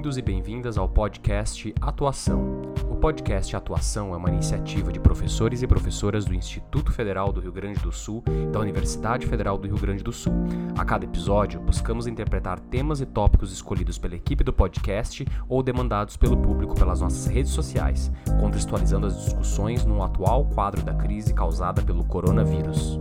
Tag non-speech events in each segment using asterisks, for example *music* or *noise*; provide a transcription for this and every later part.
Bem-vindos e bem-vindas ao podcast Atuação. O podcast Atuação é uma iniciativa de professores e professoras do Instituto Federal do Rio Grande do Sul e da Universidade Federal do Rio Grande do Sul. A cada episódio, buscamos interpretar temas e tópicos escolhidos pela equipe do podcast ou demandados pelo público pelas nossas redes sociais, contextualizando as discussões no atual quadro da crise causada pelo coronavírus.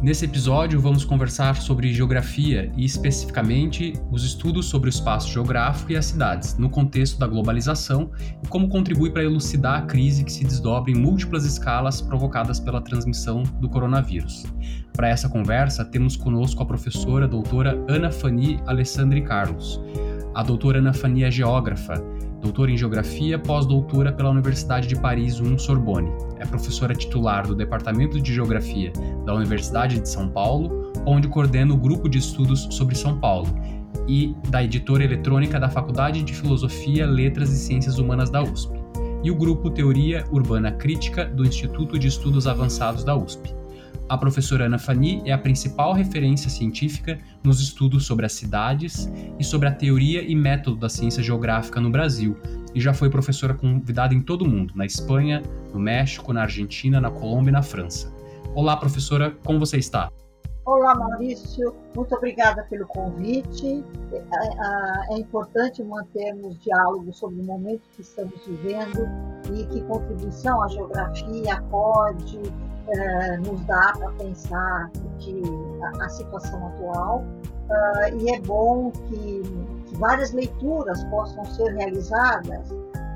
Nesse episódio, vamos conversar sobre geografia e, especificamente, os estudos sobre o espaço geográfico e as cidades, no contexto da globalização e como contribui para elucidar a crise que se desdobra em múltiplas escalas provocadas pela transmissão do coronavírus. Para essa conversa, temos conosco a professora doutora Ana Fani Alessandri Carlos. A doutora Ana Fani é geógrafa doutora em Geografia, pós-doutora pela Universidade de Paris 1 Sorbonne. É professora titular do Departamento de Geografia da Universidade de São Paulo, onde coordena o grupo de estudos sobre São Paulo, e da editora eletrônica da Faculdade de Filosofia, Letras e Ciências Humanas da USP, e o grupo Teoria Urbana Crítica do Instituto de Estudos Avançados da USP. A professora Ana Fani é a principal referência científica nos estudos sobre as cidades e sobre a teoria e método da ciência geográfica no Brasil, e já foi professora convidada em todo o mundo, na Espanha, no México, na Argentina, na Colômbia e na França. Olá, professora, como você está? Olá, Maurício, muito obrigada pelo convite. É, é, é importante mantermos diálogo sobre o momento que estamos vivendo e que contribuição a geografia pode é, nos dá para pensar que a, a, situação atual. Uh, e é bom que, que, várias leituras possam ser realizadas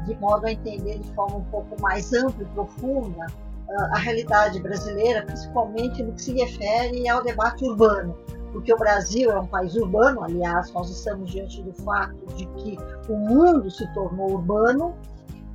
de modo a entender de forma um pouco mais ampla e profunda uh, a realidade brasileira, principalmente no que se refere ao debate urbano. Porque o Brasil é um país urbano, aliás, nós estamos diante do fato de que o mundo se tornou urbano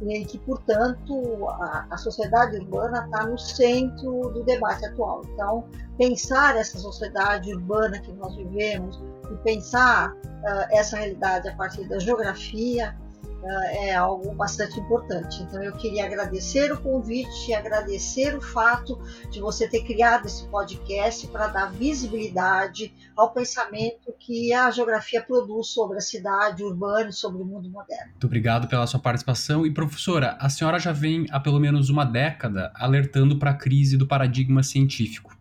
e que, portanto, a, a sociedade urbana está no centro do debate atual. Então, pensar essa sociedade urbana que nós vivemos e pensar uh, essa realidade a partir da geografia é algo bastante importante. Então eu queria agradecer o convite, agradecer o fato de você ter criado esse podcast para dar visibilidade ao pensamento que a geografia produz sobre a cidade urbana e sobre o mundo moderno. Muito obrigado pela sua participação. E professora, a senhora já vem há pelo menos uma década alertando para a crise do paradigma científico.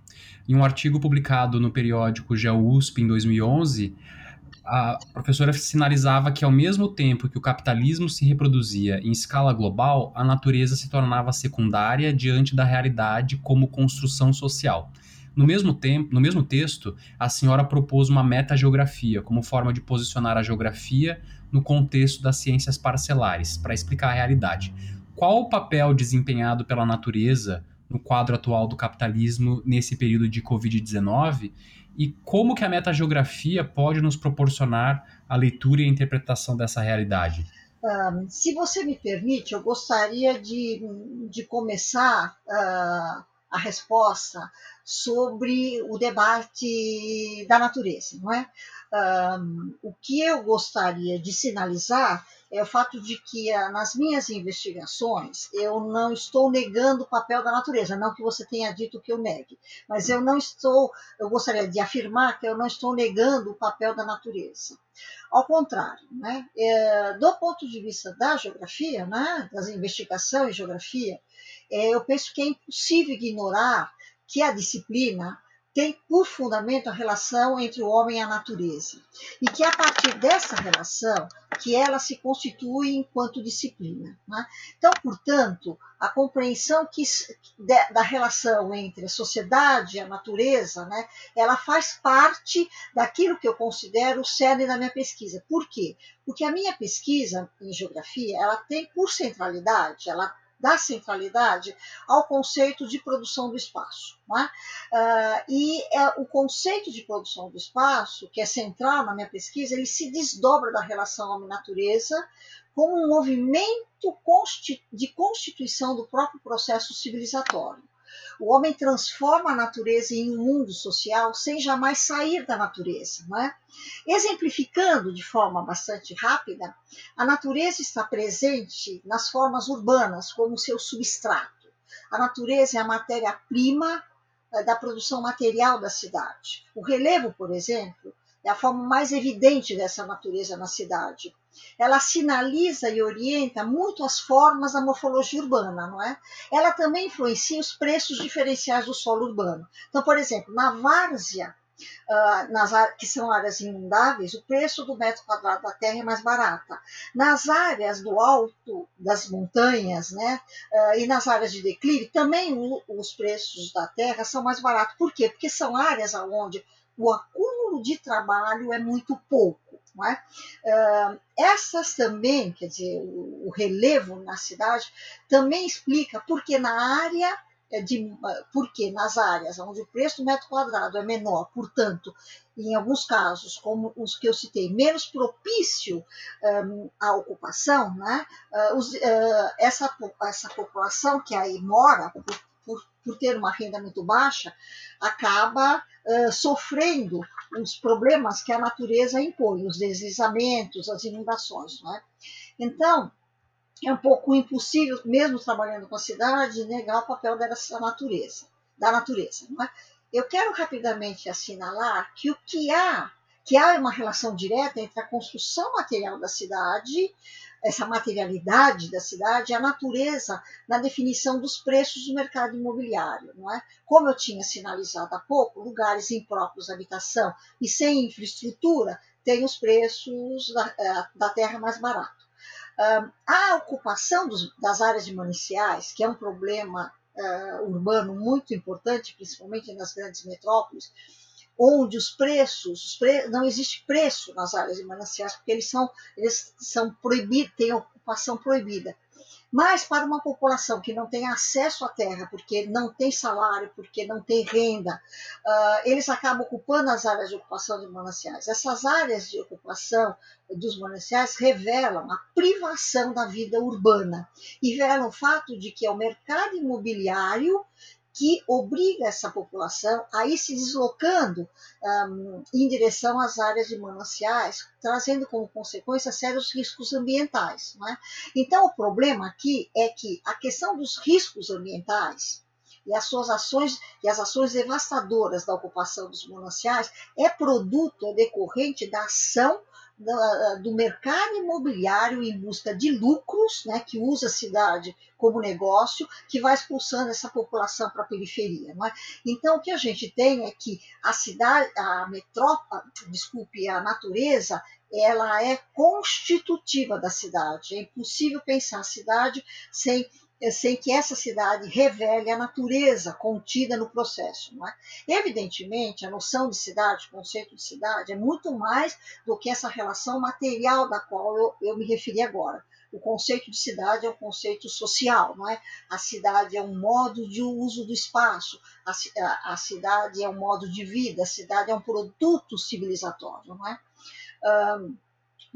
Em um artigo publicado no periódico GeoUSP em 2011, a professora sinalizava que, ao mesmo tempo que o capitalismo se reproduzia em escala global, a natureza se tornava secundária diante da realidade como construção social. No mesmo tempo, no mesmo texto, a senhora propôs uma metageografia como forma de posicionar a geografia no contexto das ciências parcelares, para explicar a realidade. Qual o papel desempenhado pela natureza no quadro atual do capitalismo nesse período de Covid-19 e como que a metageografia pode nos proporcionar a leitura e a interpretação dessa realidade? Se você me permite, eu gostaria de, de começar uh, a resposta sobre o debate da natureza, não é? O que eu gostaria de sinalizar é o fato de que ah, nas minhas investigações eu não estou negando o papel da natureza, não que você tenha dito que eu negue, mas eu não estou, eu gostaria de afirmar que eu não estou negando o papel da natureza. Ao contrário, né? É, do ponto de vista da geografia, né, das investigações em geografia, é, eu penso que é impossível ignorar que a disciplina tem por fundamento a relação entre o homem e a natureza e que a partir dessa relação que ela se constitui enquanto disciplina. Né? Então, portanto, a compreensão que, da relação entre a sociedade e a natureza, né, ela faz parte daquilo que eu considero o cerne da minha pesquisa. Por quê? Porque a minha pesquisa em geografia, ela tem por centralidade, ela da centralidade ao conceito de produção do espaço. É? Uh, e é, o conceito de produção do espaço, que é central na minha pesquisa, ele se desdobra da relação homem-natureza como um movimento de constituição do próprio processo civilizatório. O homem transforma a natureza em um mundo social sem jamais sair da natureza. Não é? Exemplificando de forma bastante rápida, a natureza está presente nas formas urbanas como seu substrato. A natureza é a matéria-prima eh, da produção material da cidade. O relevo, por exemplo, é a forma mais evidente dessa natureza na cidade. Ela sinaliza e orienta muito as formas da morfologia urbana, não é? Ela também influencia os preços diferenciais do solo urbano. Então, por exemplo, na várzea, Uh, nas, que são áreas inundáveis, o preço do metro quadrado da terra é mais barata. Nas áreas do alto das montanhas, né, uh, e nas áreas de declive, também o, os preços da terra são mais baratos. Por quê? Porque são áreas onde o acúmulo de trabalho é muito pouco. É? Uh, essas também, quer dizer, o, relevo na cidade também explica porque na área é de, porque nas áreas onde o preço do metro quadrado é menor, portanto, em alguns casos, como os que eu citei, menos propício um, à ocupação, né, uh, os, uh, essa, essa população que aí mora, por, ter uma renda muito baixa, acaba uh, sofrendo os problemas que a natureza impõe, os deslizamentos, as inundações. Né? Então, é um pouco impossível, mesmo trabalhando com a cidade, negar o papel dessa natureza, da natureza. É? Eu quero rapidamente assinalar que o que há, que há uma relação direta entre a construção material da cidade, essa materialidade da cidade, a natureza na definição dos preços do mercado imobiliário. Não é? Como eu tinha sinalizado há pouco, lugares impróprios à habitação e sem infraestrutura têm os preços da, eh, da terra mais baratos a ocupação dos, das áreas de mananciais, que é um problema uh, urbano muito importante, principalmente nas grandes metrópoles, onde os preços, os pre, não existe preço nas áreas de mananciais, porque eles são, eles são proibidos, têm ocupação proibida. Mas para uma população que não tem acesso à terra, porque não tem salário, porque não tem renda, uh, eles acabam ocupando as áreas de ocupação de mananciais. Essas áreas de ocupação dos mananciais revelam a privação da vida urbana e revelam o fato de que é o mercado imobiliário que obriga essa população a ir se deslocando um, em direção às áreas de mananciais, trazendo como consequência sérios riscos ambientais. É? Então, o problema aqui é que a questão dos riscos ambientais e as suas ações e as ações devastadoras da ocupação dos mananciais é produto, é decorrente da ação do mercado imobiliário em busca de lucros, né, que usa a cidade como negócio, que vai expulsando essa população para a periferia. Não é? Então, o que a gente tem é que a cidade, a metrópole, desculpe, a natureza, ela é constitutiva da cidade. É impossível pensar a cidade sem sem que essa cidade revele a natureza contida no processo. Não é? Evidentemente, a noção de cidade, o conceito de cidade, é muito mais do que essa relação material da qual eu, eu me referi agora. O conceito de cidade é um conceito social, não é? A cidade é um modo de uso do espaço, a, a, a cidade é um modo de vida, a cidade é um produto civilizatório, não é? Um,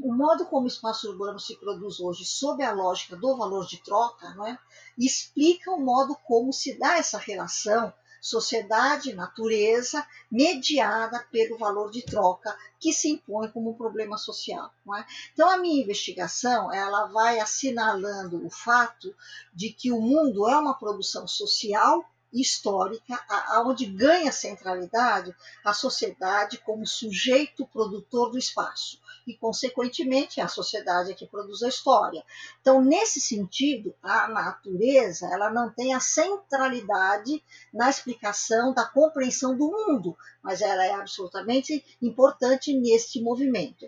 o modo como o espaço urbano se produz hoje, sob a lógica do valor de troca, não é? explica o modo como se dá essa relação sociedade-natureza mediada pelo valor de troca que se impõe como um problema social. É? Então, a minha investigação ela vai assinalando o fato de que o mundo é uma produção social histórica, aonde ganha centralidade a sociedade como sujeito produtor do espaço e, consequentemente, a sociedade é que produz a história. Então, nesse sentido, a natureza ela não tem a centralidade na explicação da compreensão do mundo, mas ela é absolutamente importante neste movimento.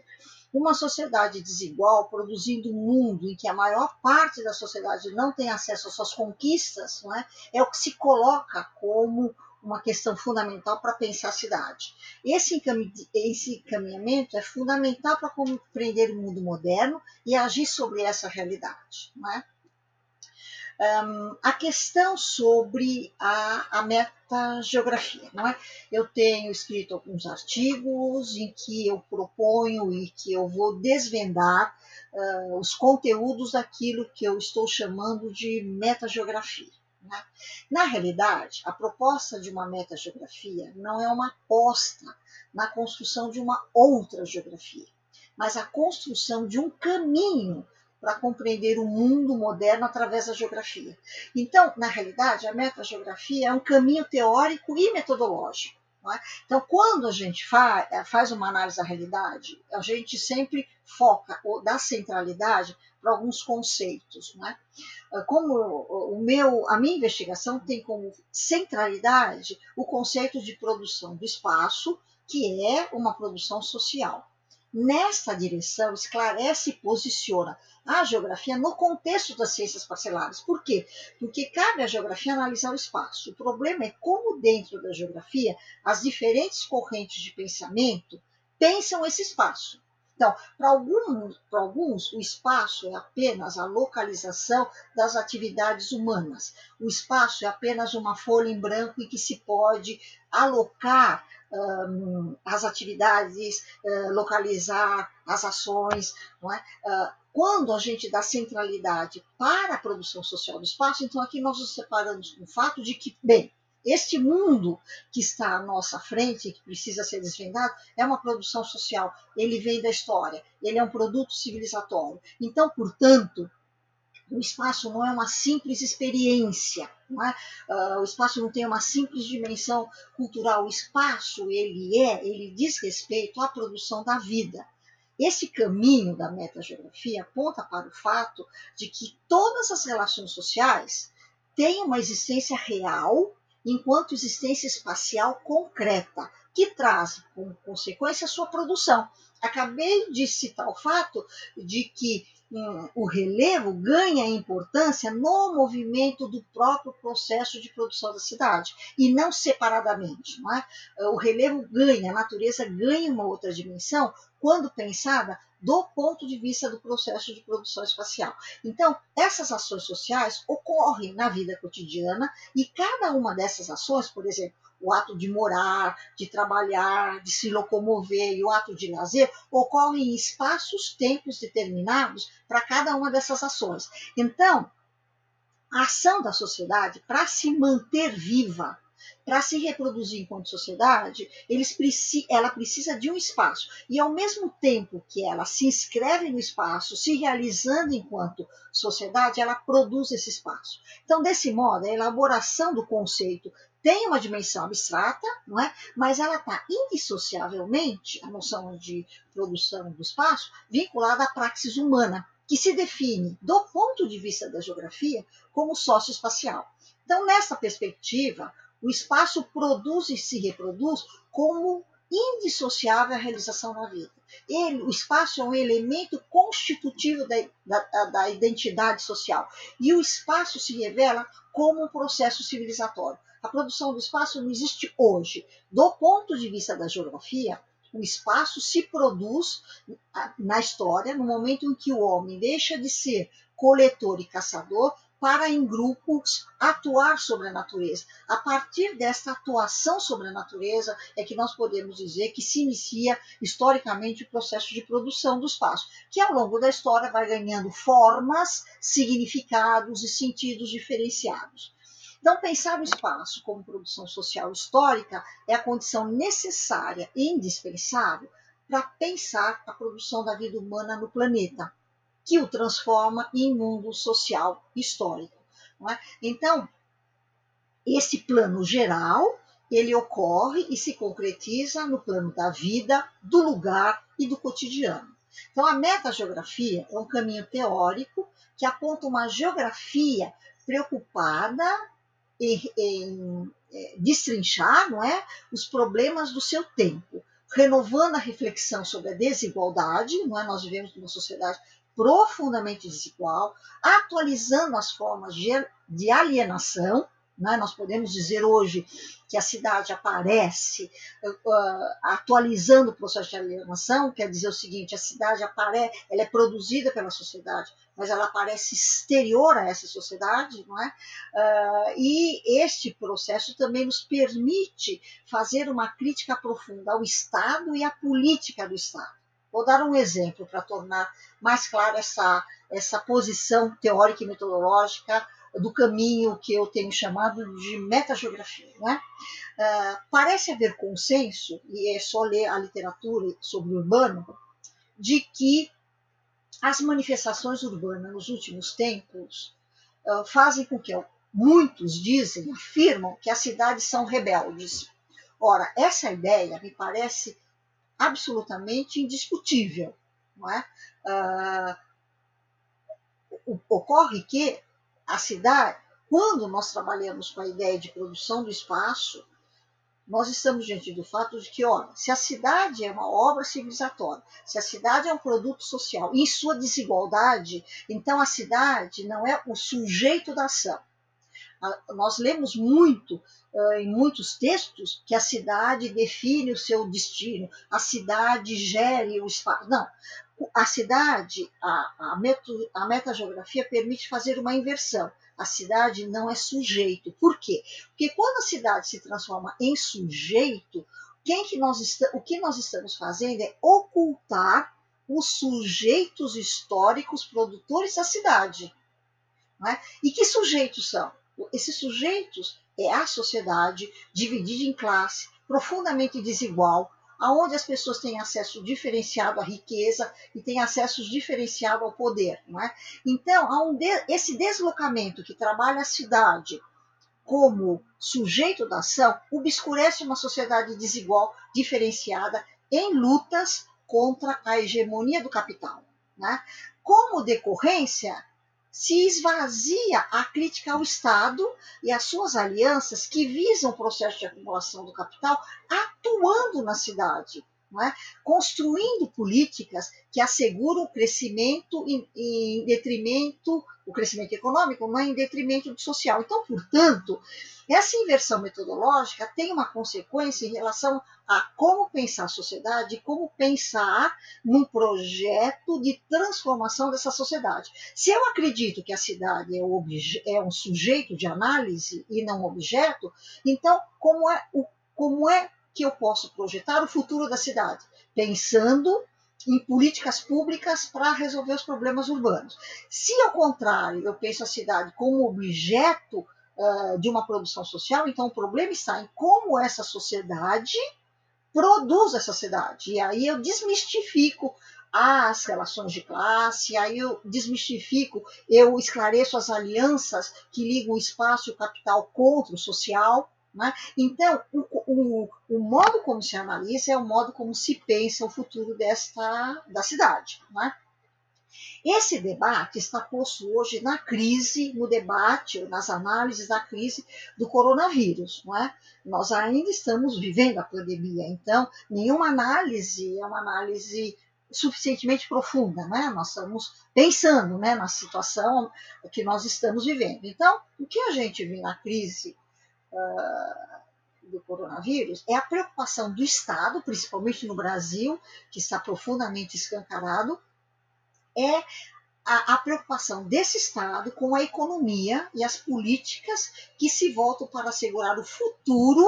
Uma sociedade desigual, produzindo um mundo em que a maior parte da sociedade não tem acesso às suas conquistas, não é? é o que se coloca como uma questão fundamental para pensar a cidade. Esse, encaminhamento é fundamental para compreender o mundo moderno e agir sobre essa realidade. Não é? Um, a questão sobre a, a metageografia. Não é? Eu tenho escrito alguns artigos em que eu proponho e que eu vou desvendar uh, os conteúdos daquilo que eu estou chamando de metageografia. Né? Na realidade, a proposta de uma metageografia não é uma aposta na construção de uma outra geografia, mas a construção de um caminho para compreender o mundo moderno através da geografia. Então, na realidade, a metageografia é um caminho teórico e metodológico. É? Então, quando a gente faz, eh, faz uma análise da realidade, a gente sempre foca ou dá centralidade para alguns conceitos. Né? Como o meu, a minha investigação tem como centralidade o conceito de produção do espaço, que é uma produção social. Nessa direção, esclarece e posiciona a geografia no contexto das ciências parcelares. Por quê? Porque cabe à geografia analisar o espaço. O problema é como, dentro da geografia, as diferentes correntes de pensamento pensam esse espaço. Então, para alguns, alguns, o espaço é apenas a localização das atividades humanas. O espaço é apenas uma folha em branco em que se pode alocar um, as atividades, uh, localizar as ações. Não é? Uh, quando a gente dá centralidade para a produção social do espaço, então aqui nós nos separamos do fato de que, bem, este mundo que está à nossa frente, que precisa ser desvendado, é uma produção social. Ele vem da história, ele é um produto civilizatório. Então, portanto, o espaço não é uma simples experiência, é? uh, o espaço não tem uma simples dimensão cultural. O espaço, ele é, ele diz respeito à produção da vida. Esse caminho da metageografia aponta para o fato de que todas as relações sociais têm uma existência real enquanto existência espacial concreta, que traz como consequência a sua produção. Acabei de citar o fato de que hum, o relevo ganha importância no movimento do próprio processo de produção da cidade e não separadamente. Não é? O relevo ganha, a natureza ganha uma outra dimensão quando pensada do ponto de vista do processo de produção espacial. Então, essas ações sociais ocorrem na vida cotidiana e cada uma dessas ações, por exemplo, o ato de morar, de trabalhar, de se locomover e o ato de lazer ocorrem em espaços, tempos determinados para cada uma dessas ações. Então, a ação da sociedade, para se manter viva, para se reproduzir enquanto sociedade, eles, ela precisa de um espaço. E ao mesmo tempo que ela se inscreve no espaço, se realizando enquanto sociedade, ela produz esse espaço. Então, desse modo, a elaboração do conceito tem uma dimensão abstrata, não é? mas ela está indissociavelmente, a noção de produção do espaço, vinculada à praxis humana, que se define, do ponto de vista da geografia, como socioespacial. Então, nessa perspectiva, o espaço produz e se reproduz como indissociável à realização na vida. Ele, o espaço é um elemento constitutivo da, da, da identidade social. E o espaço se revela como um processo civilizatório. A produção do espaço não existe hoje. Do ponto de vista da geografia, o espaço se produz na história, no momento em que o homem deixa de ser coletor e caçador para, em grupos, atuar sobre a natureza. A partir dessa atuação sobre a natureza é que nós podemos dizer que se inicia historicamente o processo de produção do espaço, que ao longo da história vai ganhando formas, significados e sentidos diferenciados. Então, pensar o espaço como produção social histórica é a condição necessária e indispensável para pensar a produção da vida humana no planeta que o transforma em mundo social histórico. É? Então, esse plano geral ele ocorre e se concretiza no plano da vida, do lugar e do cotidiano. Então, a metageografia é um caminho teórico que aponta uma geografia preocupada em, em, é, destrinchar não é, os problemas do seu tempo, renovando a reflexão sobre a desigualdade. Não é? Nós vivemos numa sociedade profundamente desigual, atualizando as formas de alienação. Né? Nós podemos dizer hoje que a cidade aparece uh, atualizando o processo de alienação, quer dizer o seguinte: a cidade aparece, ela é produzida pela sociedade, mas ela aparece exterior a essa sociedade, não é? Uh, e este processo também nos permite fazer uma crítica profunda ao Estado e à política do Estado. Vou dar um exemplo para tornar mais clara essa, essa posição teórica e metodológica do caminho que eu tenho chamado de metageografia. Né? Uh, parece haver consenso, e é só ler a literatura sobre o urbano, de que as manifestações urbanas nos últimos tempos uh, fazem com que muitos dizem, afirmam que as cidades são rebeldes. Ora, essa ideia me parece absolutamente indiscutível. Não é? Uh, ocorre que a cidade, quando nós trabalhamos com a ideia de produção do espaço, nós estamos diante do fato de que, olha, se a cidade é uma obra civilizatória, se a cidade é um produto social, em sua desigualdade, então a cidade não é o sujeito da ação. Nós lemos muito em muitos textos que a cidade define o seu destino, a cidade gere o espaço. Não, a cidade, a, a, meto, a metageografia permite fazer uma inversão. A cidade não é sujeito. Por quê? Porque quando a cidade se transforma em sujeito, quem que nós o que nós estamos fazendo é ocultar os sujeitos históricos produtores da cidade. É? E que sujeitos são? Esses sujeitos é a sociedade dividida em classe, profundamente desigual, aonde as pessoas têm acesso diferenciado à riqueza e têm acesso diferenciado ao poder. Não é? Então, há um de, esse deslocamento que trabalha a cidade como sujeito da ação obscurece uma sociedade desigual, diferenciada, em lutas contra a hegemonia do capital. Né? Como decorrência, se esvazia a crítica ao Estado e às suas alianças que visam o processo de acumulação do capital atuando na cidade, é? construindo políticas que asseguram o crescimento em, em detrimento, o crescimento econômico, não em detrimento do social. Então, portanto, essa inversão metodológica tem uma consequência em relação a como pensar a sociedade, como pensar num projeto de transformação dessa sociedade. Se eu acredito que a cidade é, é um sujeito de análise e não objeto, então como é, o, como é que eu posso projetar o futuro da cidade? Pensando em políticas públicas para resolver os problemas urbanos. Se, ao contrário, eu penso a cidade como objeto uh, de uma produção social, então o problema está em como essa sociedade produz essa cidade. E aí eu desmistifico as relações de classe, aí eu desmistifico, eu esclareço as alianças que ligam o espaço e o capital contra o social. Né? Então, o, o, o, modo como se analisa é o modo como se pensa o futuro desta, da cidade. Né? Esse debate está posto hoje na crise, no debate, nas análises da crise do coronavírus. É? Nós ainda estamos vivendo a pandemia, então nenhuma análise é uma análise suficientemente profunda, né? Nós estamos pensando, né, na situação que nós estamos vivendo. Então, o que a gente vê na crise uh, do coronavírus é a preocupação do Estado, principalmente no Brasil, que está profundamente escancarado, é a, a, preocupação desse Estado com a economia e as políticas que se voltam para assegurar o futuro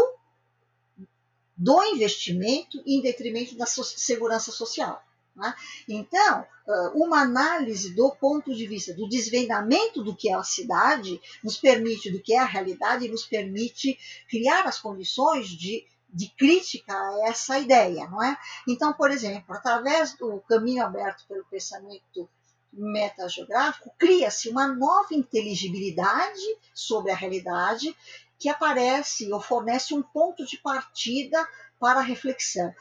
do investimento em detrimento da segurança social. Né? Então, uma análise do ponto de vista do desvendamento do que é a cidade nos permite, do que é a realidade, nos permite criar as condições de de crítica a essa ideia, não é? Então, por exemplo, através do caminho aberto pelo pensamento metageográfico, cria-se uma nova inteligibilidade sobre a realidade que aparece ou fornece um ponto de partida para a reflexão,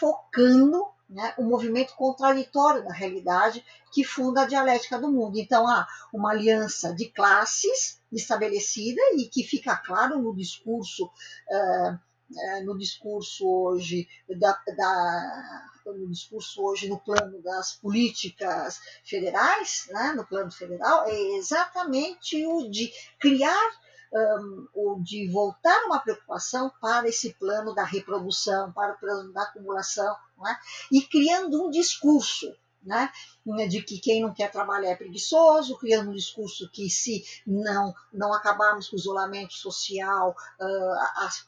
focando né, o movimento contraditório da realidade que funda a dialética do mundo. Então, há uma aliança de classes estabelecida e que fica claro no discurso uh, no discurso hoje da, da, no discurso hoje no plano das políticas federais, né, no plano federal, é exatamente o de criar um, o de voltar uma preocupação para esse plano da reprodução, para o plano da acumulação, é? e criando um discurso né? de que quem não quer trabalhar é preguiçoso, criando um discurso que se não, não acabarmos com o isolamento social, uh, as,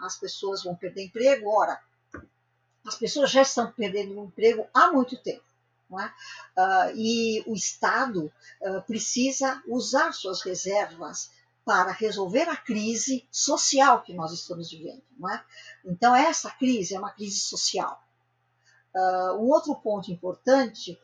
as pessoas vão perder emprego. Ora, as pessoas já estão perdendo emprego há muito tempo. É? Uh, e o Estado uh, precisa usar suas reservas para resolver a crise social que nós estamos vivendo. É? Então, essa crise é uma crise social. Uh, um outro ponto importante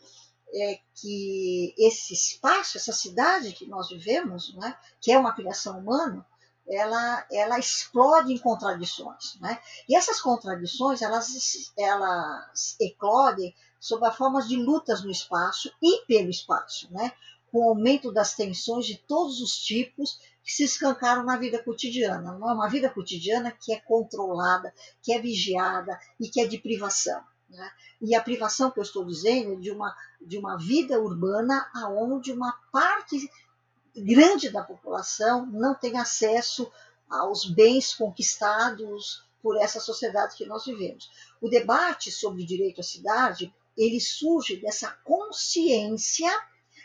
é que esse espaço, essa cidade que nós vivemos, né, que é uma criação humana, ela, ela explode em contradições. Né? E essas contradições, elas, elas eclodem sob a forma de lutas no espaço e pelo espaço, né? com o aumento das tensões de todos os tipos que se escancaram na vida cotidiana. Não é uma vida cotidiana que é controlada, que é vigiada e que é de privação. Né? E a privação que eu estou dizendo de uma, de uma vida urbana onde uma parte grande da população não tem acesso aos bens conquistados por essa sociedade que nós vivemos. O debate sobre o direito à cidade, ele surge dessa consciência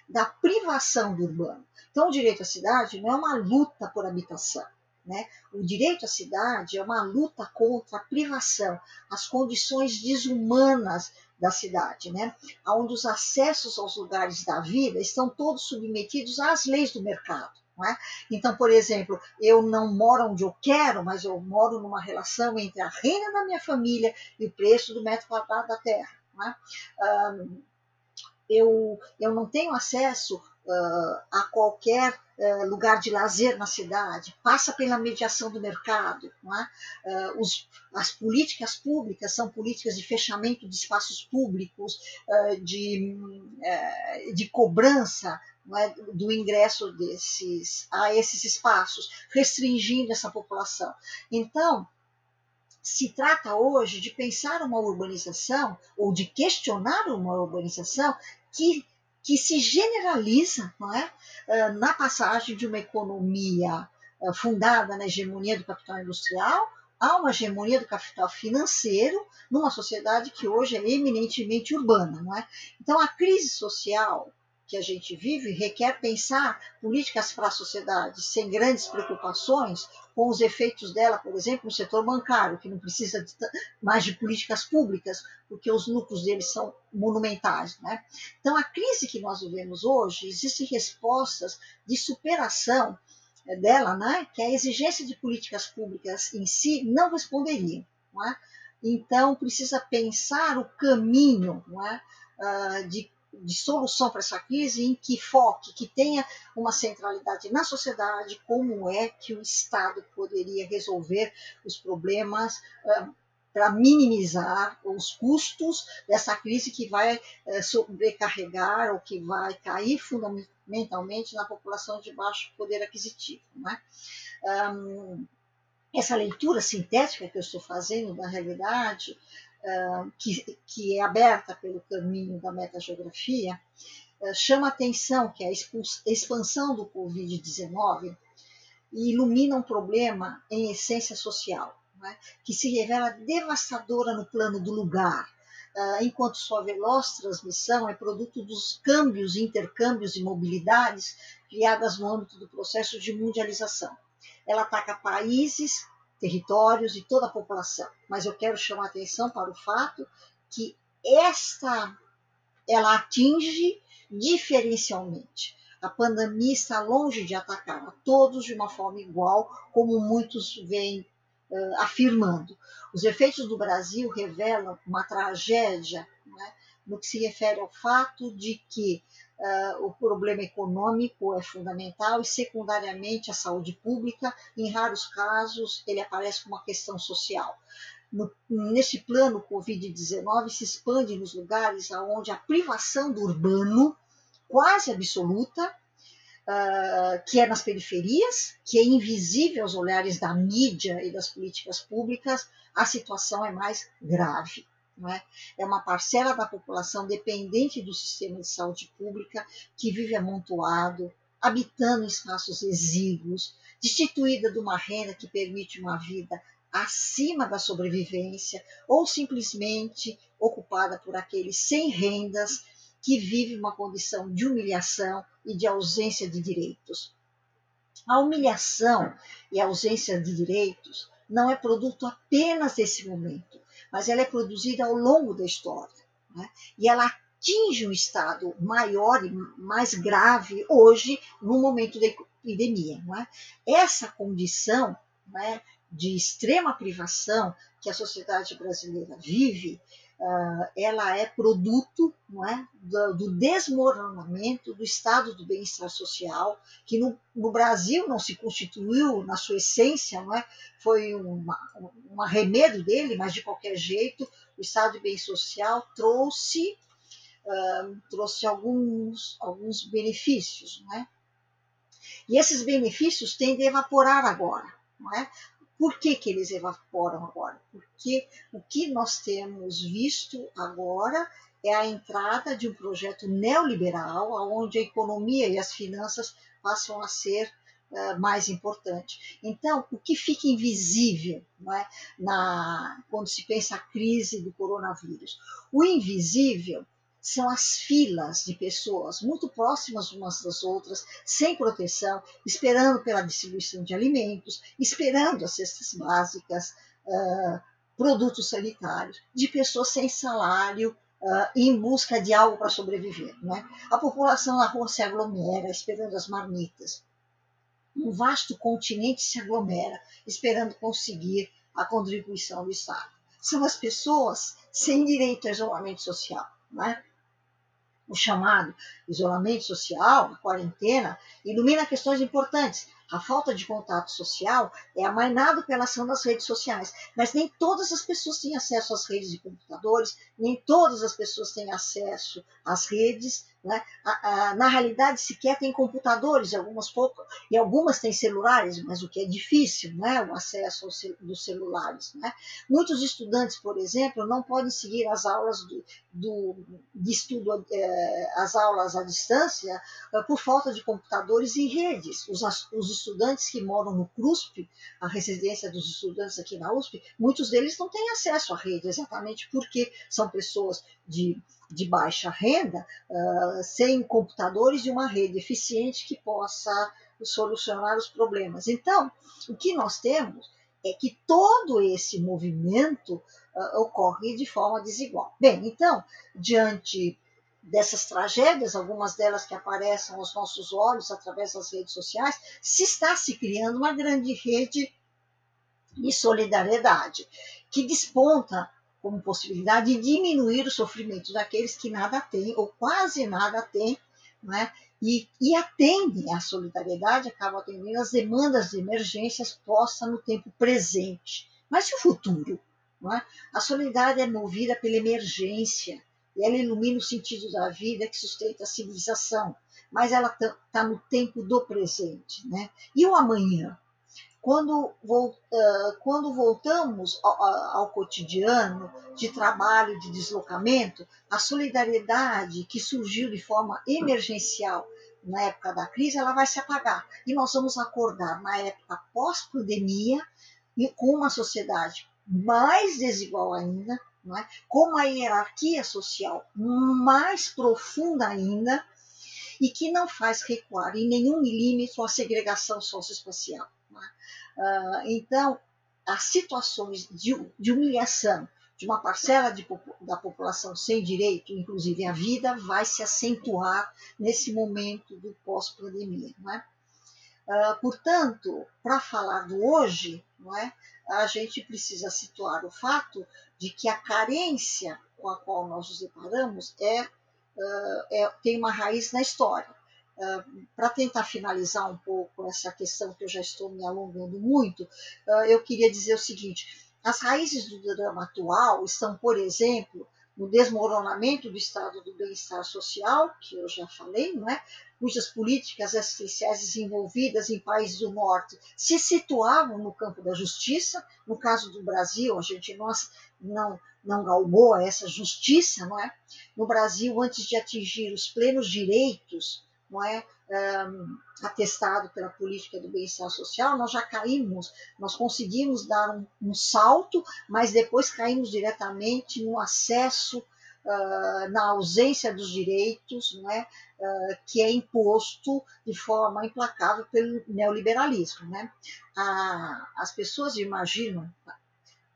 da privação do urbano. Então, o direito à cidade não é uma luta por habitação. Né? O direito à cidade é uma luta contra a privação, as condições desumanas da cidade, né? onde os acessos aos lugares da vida estão todos submetidos às leis do mercado. É? Então, por exemplo, eu não moro onde eu quero, mas eu moro numa relação entre a renda da minha família e o preço do metro quadrado da terra. É? Um, eu, eu não tenho acesso a qualquer uh, lugar de lazer na cidade, passa pela mediação do mercado. É? Uh, os, as políticas públicas são políticas de fechamento de espaços públicos, de, eh, de cobrança é, do ingresso desses, a esses espaços, restringindo essa população. Então, se trata hoje de pensar uma urbanização ou de questionar uma urbanização que, que se generaliza não é? Ah, na passagem de uma economia ah, fundada na hegemonia do capital industrial a uma hegemonia do capital financeiro numa sociedade que hoje é eminentemente urbana. Não é? Então, a crise social que a gente vive requer pensar políticas para a sociedade sem grandes preocupações com os efeitos dela, por exemplo, no setor bancário, que não precisa de mais de políticas públicas, porque os lucros deles são monumentais. Né? Então, a crise que nós vivemos hoje, existem respostas de superação eh, dela, né, que a exigência de políticas públicas em si não responderia. Não é? Então, precisa pensar o caminho não é, uh, de de solução para essa crise em que foque, que tenha uma centralidade na sociedade, como é que o Estado poderia resolver os problemas uh, para minimizar os custos dessa crise que vai uh, sobrecarregar ou que vai cair fundamentalmente na população de baixo poder aquisitivo. Né? Um, essa leitura sintética que eu estou fazendo da realidade que, que, é aberta pelo caminho da metageografia, uh, chama atenção que a expansão do Covid-19 ilumina um problema em essência social, né, que se revela devastadora no plano do lugar, uh, enquanto sua veloz transmissão é produto dos câmbios, intercâmbios e mobilidades criadas no âmbito do processo de mundialização. Ela ataca países, territórios e toda a população. Mas eu quero chamar atenção para o fato que esta ela atinge diferencialmente. A pandemia está longe de atacar a todos de uma forma igual, como muitos vêm uh, afirmando. Os efeitos do Brasil revelam uma tragédia né, no que se refere ao fato de que Uh, o problema econômico é fundamental e, secundariamente, a saúde pública. Em raros casos, ele aparece como uma questão social. No, nesse plano, o Covid-19 se expande nos lugares onde a privação do urbano, quase absoluta, uh, que é nas periferias, que é invisível aos olhares da mídia e das políticas públicas, a situação é mais grave. É? é? uma parcela da população dependente do sistema de saúde pública que vive amontoado, habitando espaços exíguos, destituída de uma renda que permite uma vida acima da sobrevivência ou simplesmente ocupada por aqueles sem rendas que vivem uma condição de humilhação e de ausência de direitos. A humilhação e a ausência de direitos não é produto apenas desse momento, mas ela é produzida ao longo da história. Né? E ela atinge um estado maior e mais grave hoje, no momento da epidemia. É? Essa condição é, de extrema privação que a sociedade brasileira vive ela é produto não é, do, do, desmoronamento do estado do bem-estar social, que no, no, Brasil não se constituiu na sua essência, não é? foi uma, um arremedo dele, mas de qualquer jeito o estado de bem social trouxe, uh, trouxe alguns, alguns benefícios. Não é? E esses benefícios tendem a evaporar agora. Não é? Por que, que eles evaporam agora? Porque o que nós temos visto agora é a entrada de um projeto neoliberal, onde a economia e as finanças passam a ser uh, mais importantes. Então, o que fica invisível é, na, quando se pensa a crise do coronavírus? O invisível são as filas de pessoas muito próximas umas das outras, sem proteção, esperando pela distribuição de alimentos, esperando as cestas básicas, uh, produtos sanitários, de pessoas sem salário, uh, em busca de algo para sobreviver. Né? A população na rua se aglomera, esperando as marmitas. Um vasto continente se aglomera, esperando conseguir a contribuição do Estado. São as pessoas sem direito a isolamento social. Né? O chamado isolamento social, a quarentena, ilumina questões importantes. A falta de contato social é amainado pela ação das redes sociais, mas nem todas as pessoas têm acesso às redes de computadores, nem todas as pessoas têm acesso às redes né? A, a, na realidade, sequer tem computadores, algumas poucas, e algumas têm celulares, mas o que é difícil, né? o acesso dos celulares. Né? Muitos estudantes, por exemplo, não podem seguir as aulas do, de estudo, é, as aulas à distância, é, por falta de computadores e redes. Os, os estudantes que moram no CRUSP, a residência dos estudantes aqui na USP, muitos deles não têm acesso à rede, exatamente porque são pessoas de de baixa renda, uh, sem computadores e uma rede eficiente que possa solucionar os problemas. Então, o que nós temos é que todo esse movimento uh, ocorre de forma desigual. Bem, então, diante dessas tragédias, algumas delas que aparecem aos nossos olhos através das redes sociais, se está se criando uma grande rede de solidariedade que desponta como possibilidade de diminuir o sofrimento daqueles que nada têm ou quase nada têm, né? e, e atendem à solidariedade, acabam atendendo às demandas de emergências postas no tempo presente. Mas e o futuro? É? A solidariedade é movida pela emergência, e ela ilumina o sentido da vida que sustenta a civilização, mas ela está no tempo do presente. Né? E o amanhã? Quando, quando voltamos ao, cotidiano de trabalho, de deslocamento, a solidariedade que surgiu de forma emergencial na época da crise, ela vai se apagar. E nós vamos acordar na época pós-pandemia, com uma sociedade mais desigual ainda, é? com uma hierarquia social mais profunda ainda, e que não faz recuar em nenhum milímetro a segregação socioespacial. Uh, então, as situações de, de, humilhação de uma parcela de, da população sem direito, inclusive à vida, vai se acentuar nesse momento do pós-pandemia. É? Uh, portanto, para falar do hoje, é, a gente precisa situar o fato de que a carência com a qual nós nos deparamos é, uh, é tem uma raiz na história. Para tentar finalizar um pouco essa questão que eu já estou me alongando muito, uh, eu queria dizer o seguinte: as raízes do drama atual estão, por exemplo, no desmoronamento do estado do bem-estar social, que eu já falei, não é? cujas políticas assistenciais desenvolvidas em países do norte se situavam no campo da justiça. No caso do Brasil, a gente não, não, não galgou essa justiça, não é? No Brasil, antes de atingir os plenos direitos não é, um, atestado pela política do bem-estar social, nós já caímos, nós conseguimos dar um, um, salto, mas depois caímos diretamente no acesso, uh, na ausência dos direitos, não é, uh, que é imposto de forma implacável pelo neoliberalismo. Né? A, as pessoas imaginam,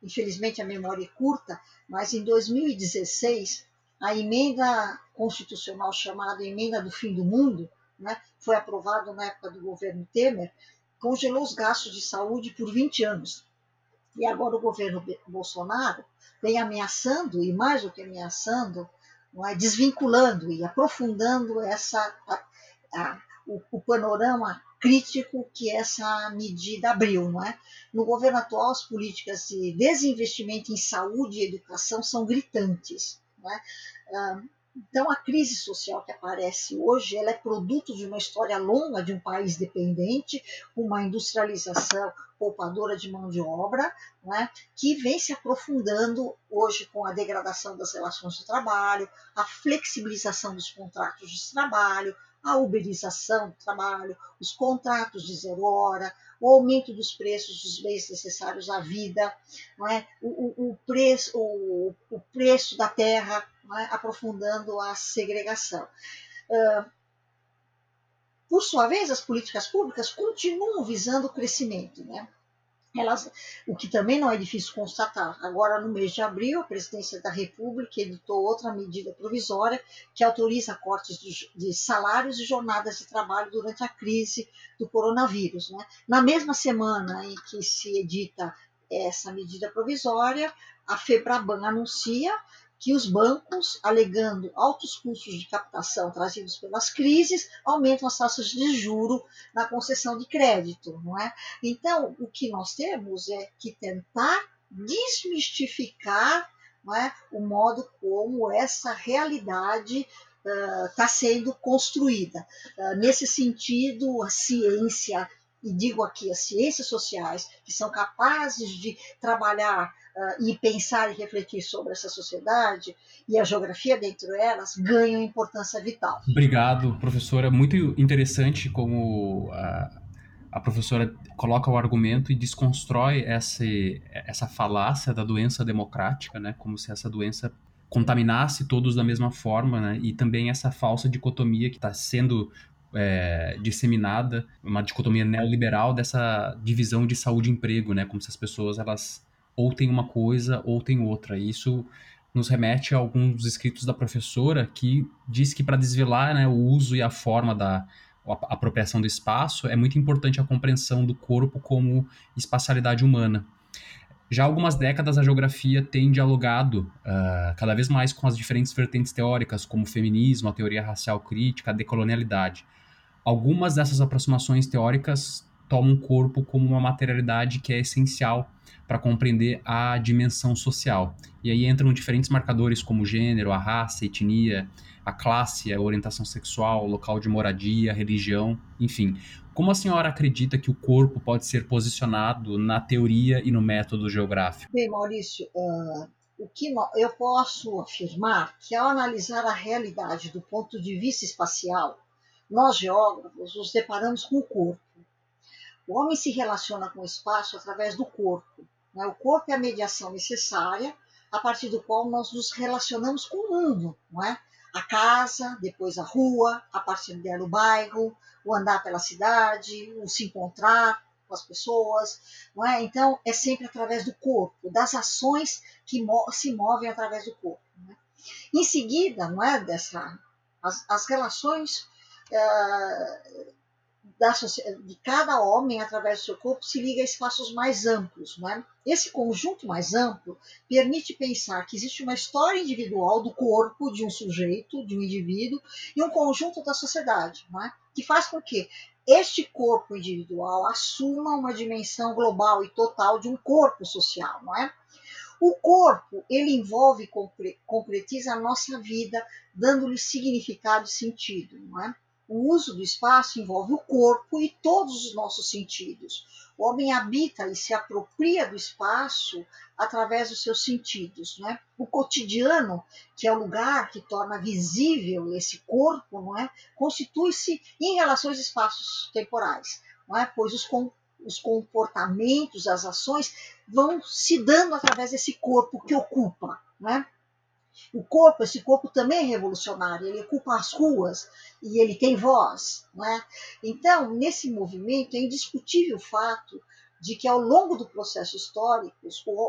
infelizmente a memória é curta, mas em 2016 a emenda constitucional chamada Emenda do Fim do Mundo, né, foi aprovada na época do governo Temer, congelou os gastos de saúde por 20 anos. e agora o governo Bolsonaro vem ameaçando, e mais do que ameaçando, não é, desvinculando e aprofundando essa, a, a, o, o, panorama crítico que essa medida abriu. Não é? No governo atual, as políticas de desinvestimento em saúde e educação são gritantes. Não é? Então, a crise social que aparece hoje, ela é produto de uma história longa de um país dependente, uma industrialização poupadora de mão de obra, né, que vem se aprofundando hoje com a degradação das relações de trabalho, a flexibilização dos contratos de trabalho, a uberização do trabalho, os contratos de zero hora, o aumento dos preços dos bens necessários à vida, não é? o, o, o preço, o, o, preço da terra, é? aprofundando a segregação. Uh, por sua vez, as políticas públicas continuam visando o crescimento. Né? Elas, o que também não é difícil constatar. Agora, no mês de abril, a Presidência da República editou outra medida provisória que autoriza cortes de, de salários e jornadas de trabalho durante a crise do coronavírus. Né? Na mesma semana em que se edita essa medida provisória, a FEBRABAN anuncia que os bancos, alegando altos custos de captação trazidos pelas crises, aumentam as taxas de juro na concessão de crédito, não é? Então, o que nós temos é que tentar desmistificar é, o modo como essa realidade está uh, sendo construída. Uh, nesse sentido, a ciência, e digo aqui as ciências sociais, que são capazes de trabalhar e pensar e refletir sobre essa sociedade e a geografia dentro delas ganham importância vital. Obrigado, professora. Muito interessante como a, a professora coloca o argumento e desconstrói essa, essa falácia da doença democrática, né? como se essa doença contaminasse todos da mesma forma, né? e também essa falsa dicotomia que está sendo é, disseminada, uma dicotomia neoliberal dessa divisão de saúde e emprego, né? como se as pessoas elas ou tem uma coisa ou tem outra. Isso nos remete a alguns escritos da professora que diz que para desvelar né, o uso e a forma da apropriação do espaço é muito importante a compreensão do corpo como espacialidade humana. Já há algumas décadas a geografia tem dialogado uh, cada vez mais com as diferentes vertentes teóricas, como o feminismo, a teoria racial crítica, a decolonialidade. Algumas dessas aproximações teóricas tomam o corpo como uma materialidade que é essencial para compreender a dimensão social. E aí entram diferentes marcadores como gênero, a raça, a etnia, a classe, a orientação sexual, local de moradia, religião, enfim. Como a senhora acredita que o corpo pode ser posicionado na teoria e no método geográfico? Bem, Maurício, uh, o que eu posso afirmar que ao analisar a realidade do ponto de vista espacial, nós geógrafos nos deparamos com o corpo. O homem se relaciona com o espaço através do corpo, né? O corpo é a mediação necessária a partir do qual nós nos relacionamos com o mundo, não é? A casa, depois a rua, a partir dela o bairro, o andar pela cidade, o se encontrar com as pessoas, não é? Então é sempre através do corpo, das ações que se movem através do corpo. É? Em seguida, não é dessa as, as relações uh, da, de cada homem, através do seu corpo, se liga a espaços mais amplos. Não é? Esse conjunto mais amplo permite pensar que existe uma história individual do corpo de um sujeito, de um indivíduo, e um conjunto da sociedade, não é? que faz com que este corpo individual assuma uma dimensão global e total de um corpo social. Não é? O corpo, ele envolve e concretiza a nossa vida, dando-lhe significado e sentido. Não é? O uso do espaço envolve o corpo e todos os nossos sentidos. O homem habita e se apropria do espaço através dos seus sentidos. Né? O cotidiano, que é o lugar que torna visível esse corpo, não é? constitui-se em relações espaços temporais, não é? pois os, os comportamentos, as ações vão se dando através desse corpo que ocupa. Não é? O corpo, esse corpo também é revolucionário, ele ocupa as ruas e ele tem voz. Né? Então, nesse movimento, é indiscutível o fato de que ao longo do processo histórico,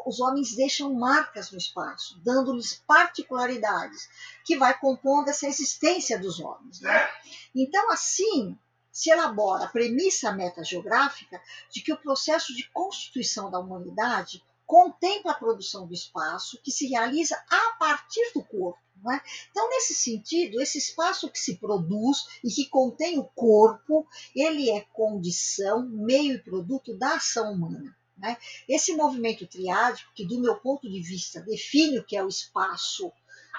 os homens deixam marcas no espaço, dando-lhes particularidades, que vai compondo essa existência dos homens. Né? Então, assim, se elabora a premissa metageográfica de que o processo de constituição da humanidade contempla a produção do espaço que se realiza a partir do corpo. É? Então, nesse sentido, esse espaço que se produz e que contém o corpo, ele é condição, meio e produto da ação humana. Né? Esse movimento triádico, que do meu ponto de vista define o que é o espaço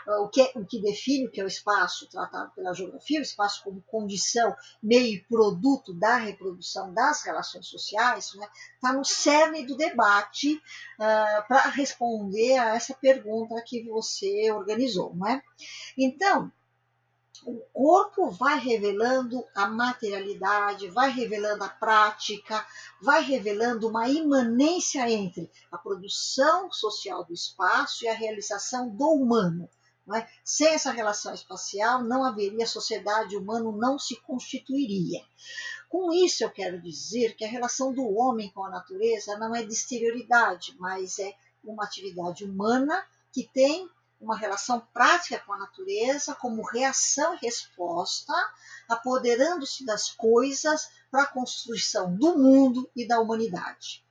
o que, é, o que define o que é o espaço tratado pela geografia, o espaço como condição, meio e produto da reprodução das relações sociais, está né, tá no cerne do debate uh, para responder a essa pergunta que você organizou. Não é? Então, o corpo vai revelando a materialidade, vai revelando a prática, vai revelando uma imanência entre a produção social do espaço e a realização do humano. É? Sem essa relação espacial, não haveria sociedade, humano não se constituiria. Com isso, eu quero dizer que a relação do homem com a natureza não é de exterioridade, mas é uma atividade humana que tem uma relação prática com a natureza como reação e resposta, apoderando-se das coisas para a construção do mundo e da humanidade.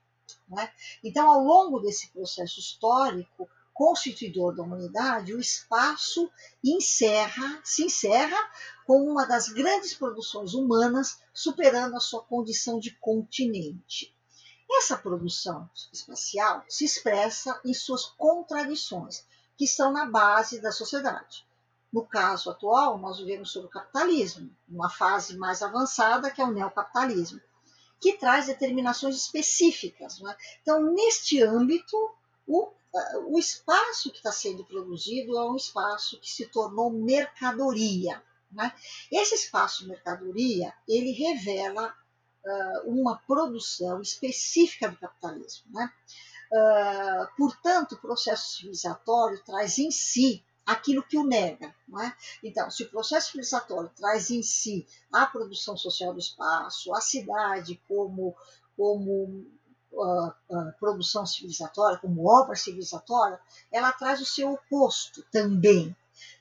É? Então, ao longo desse processo histórico, constituidor da humanidade, o espaço encerra, se encerra como uma das grandes produções humanas, superando a sua condição de continente. Essa produção espacial se expressa em suas contradições, que estão na base da sociedade. No caso atual, nós vivemos sobre o capitalismo, uma fase mais avançada que é o neocapitalismo, que traz determinações específicas. É? Então, neste âmbito, o o espaço que está sendo produzido é um espaço que se tornou mercadoria. Né? Esse espaço mercadoria ele revela uh, uma produção específica do capitalismo. Né? Uh, portanto, o processo civilizatório traz em si aquilo que o nega. É? Então, se o processo civilizatório traz em si a produção social do espaço, a cidade como, como produção civilizatória, como obra civilizatória, ela traz o seu oposto também.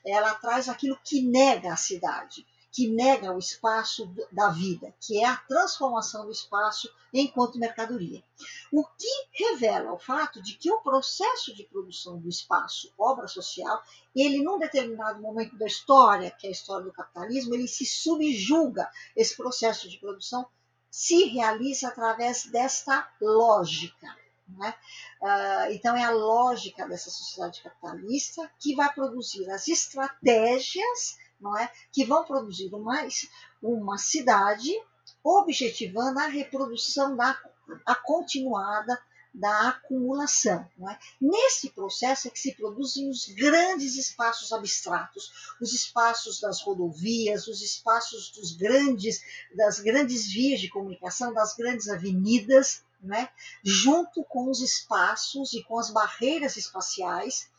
Ela traz aquilo que nega a cidade, que nega o espaço da vida, que é a transformação do espaço enquanto mercadoria. O que revela o fato de que o processo de produção do espaço, obra social, ele num determinado momento da história, que é a história do capitalismo, ele se subjuga esse processo de produção se realiza através desta lógica. Né? Uh, então, é a lógica dessa sociedade capitalista que vai produzir as estratégias não é? que vão produzir uma, uma cidade objetivando a reprodução da a continuada da acumulação. É? Nesse processo é que se produzem os grandes espaços abstratos, os espaços das rodovias, os espaços dos grandes, das grandes vias de comunicação, das grandes avenidas, é? junto com os espaços e com as barreiras espaciais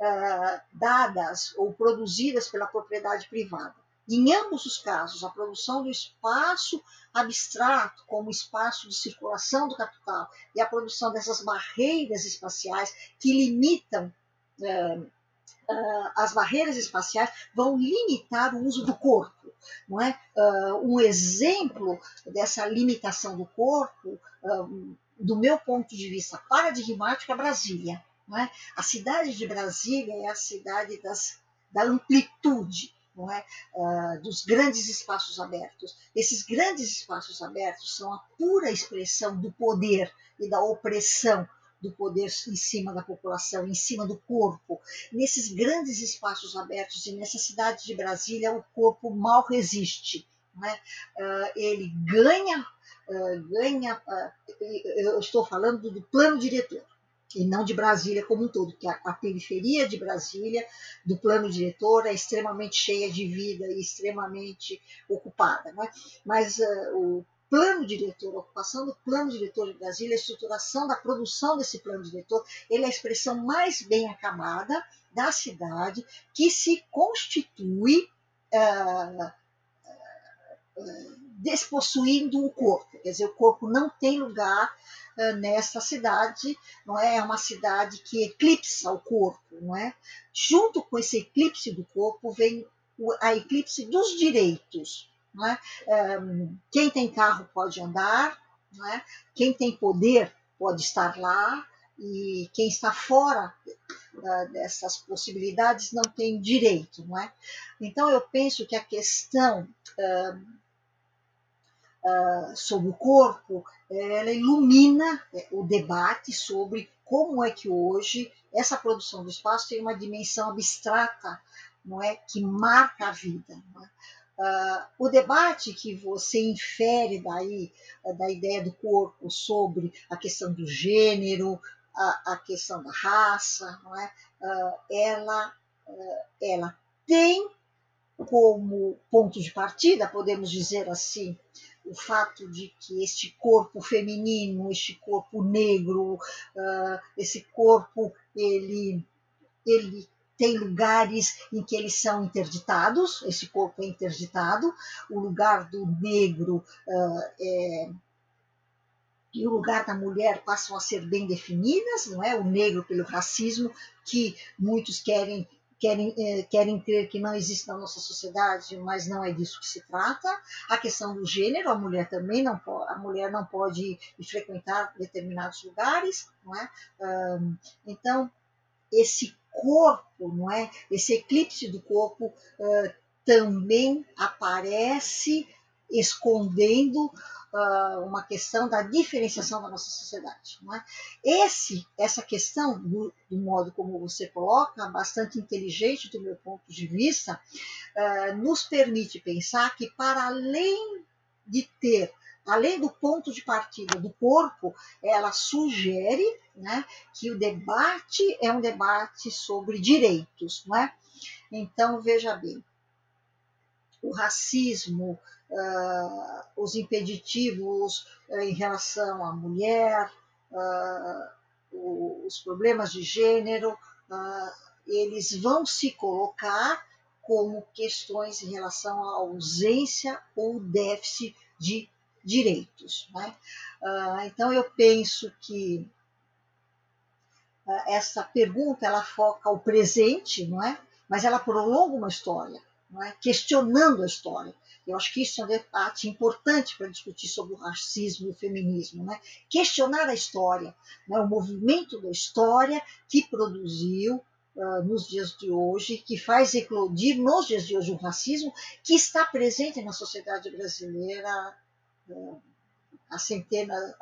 uh, dadas ou produzidas pela propriedade privada. Em ambos os casos, a produção do espaço abstrato, como espaço de circulação do capital, e a produção dessas barreiras espaciais que limitam. Uh, uh, as barreiras espaciais vão limitar o uso do corpo. Não é? Uh, um exemplo dessa limitação do corpo, do meu ponto de vista paradigmático, é Brasília. Não é? A cidade de Brasília é a cidade das, da amplitude não é? Uh, dos grandes espaços abertos. Esses grandes espaços abertos são a pura expressão do poder e da opressão do poder em cima da população, em cima do corpo. Nesses grandes espaços abertos e nessa cidade de Brasília, o corpo mal resiste. É? Uh, ele ganha, uh, ganha. eu estou falando do plano diretor e não de Brasília como um todo, porque a, a, periferia de Brasília, do plano diretor, é extremamente cheia de vida e extremamente ocupada. Né? Mas uh, o plano diretor, a ocupação do plano diretor de Brasília, a estruturação da produção desse plano diretor, ele é a expressão mais bem acabada da cidade que se constitui uh, despossuindo o corpo. Quer dizer, o corpo não tem lugar nesta cidade, não é? É uma cidade que eclipsa o corpo, não é? Junto com esse eclipse do corpo vem a eclipse dos direitos, não é? Um, quem tem carro pode andar, não é? Quem tem poder pode estar lá, e quem está fora uh, dessas possibilidades não tem direito, não é? Então eu penso que a questão uh, sobre o corpo, ela ilumina é, o debate sobre como é que hoje essa produção do espaço tem uma dimensão abstrata, não é, que marca a vida. Uh, o debate que você infere daí uh, da ideia do corpo sobre a questão do gênero, a, a questão da raça, não é? Uh, ela, ela tem como ponto de partida, podemos dizer assim, o fato de que este corpo feminino, este corpo negro, uh, esse corpo, ele, ele tem lugares em que eles são interditados, esse corpo é interditado, o lugar do negro uh, é, e o lugar da mulher passam a ser bem definidas, não é? O negro pelo racismo, que muitos querem querem, é, querem crer que não existe na nossa sociedade, mas não é disso que se trata. A questão do gênero, a mulher também não pode, a mulher não pode frequentar determinados lugares, não é? Então, esse corpo, não é? Esse eclipse do corpo também aparece escondendo uh, uma questão da diferenciação da nossa sociedade. Não é? Esse, essa questão, do, do, modo como você coloca, bastante inteligente do meu ponto de vista, uh, nos permite pensar que, para além de ter além do ponto de partida do corpo, ela sugere né, que o debate é um debate sobre direitos. Não é? Então, veja bem, o racismo, uh, os impeditivos uh, em relação à mulher, uh, os problemas de gênero, eles vão se colocar como questões em relação à ausência ou déficit de direitos. Né? então, eu penso que essa pergunta ela foca o presente, não é? mas ela prolonga uma história, não é? questionando a história. Eu acho que isso é um debate importante para discutir sobre o racismo e o feminismo, né? questionar a história, né? o movimento da história que produziu uh, nos dias de hoje, que faz eclodir nos dias de hoje o racismo que está presente na sociedade brasileira uh, há centenas,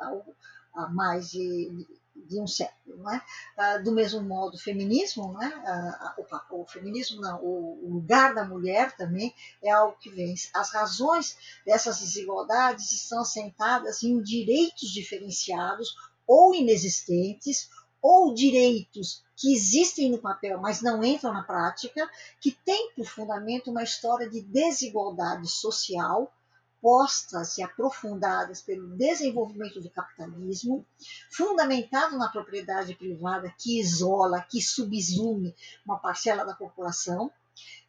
há mais de, de um século. Não é? Ah, do mesmo modo, o feminismo, não é? Ah, opa, o feminismo não, o lugar da mulher também é algo que vem. As razões dessas desigualdades estão assentadas em direitos diferenciados ou inexistentes, ou direitos que existem no papel, mas não entram na prática, que têm por fundamento uma história de desigualdade social postas e aprofundadas pelo desenvolvimento do capitalismo, fundamentado na propriedade privada que isola, que subsume uma parcela da população,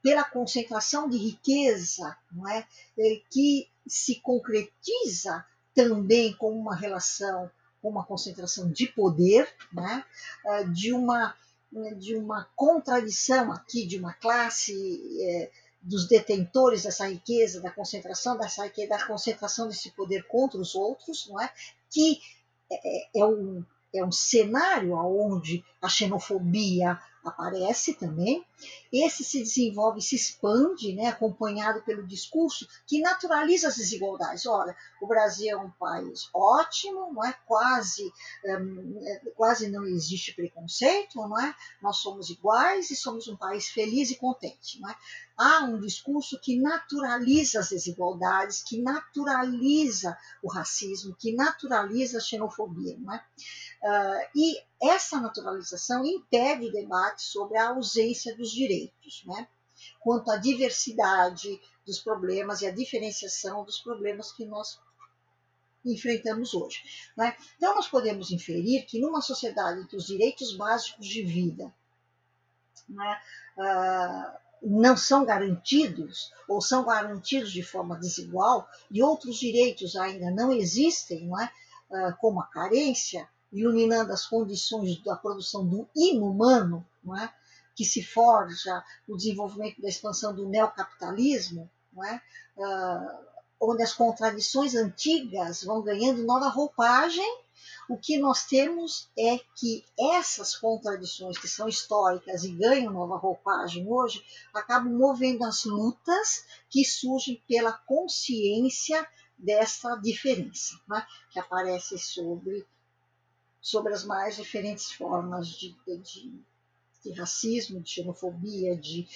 pela concentração de riqueza, não é, é que se concretiza também com uma relação, com uma concentração de poder, né, de uma de uma contradição aqui de uma classe é, dos detentores dessa riqueza, da concentração dessa riqueza, da concentração desse poder contra os outros, não é? Que é, é, é um, é um cenário onde a xenofobia aparece também. Esse se desenvolve, se expande, né, acompanhado pelo discurso que naturaliza as desigualdades. Olha, o Brasil é um país ótimo, não é? Quase, um, quase não existe preconceito, não é? Nós somos iguais e somos um país feliz e contente, não é? há um discurso que naturaliza as desigualdades, que naturaliza o racismo, que naturaliza a xenofobia. Não é? Uh, e essa naturalização impede o debate sobre a ausência dos direitos, né? quanto à diversidade dos problemas e a diferenciação dos problemas que nós enfrentamos hoje. Né? Então, nós podemos inferir que numa sociedade em que os direitos básicos de vida né, uh, não são garantidos ou são garantidos de forma desigual e outros direitos ainda não existem, não é? Ah, como a carência, iluminando as condições da produção do inumano, não é? que se forja no desenvolvimento da expansão do neocapitalismo, não é? Uh, onde as contradições antigas vão ganhando nova roupagem, O que nós temos é que essas contradições que são históricas e ganham nova roupagem hoje acabam movendo as lutas que surgem pela consciência dessa diferença, né? que aparece sobre, sobre as mais diferentes formas de, de, de racismo, de xenofobia, de.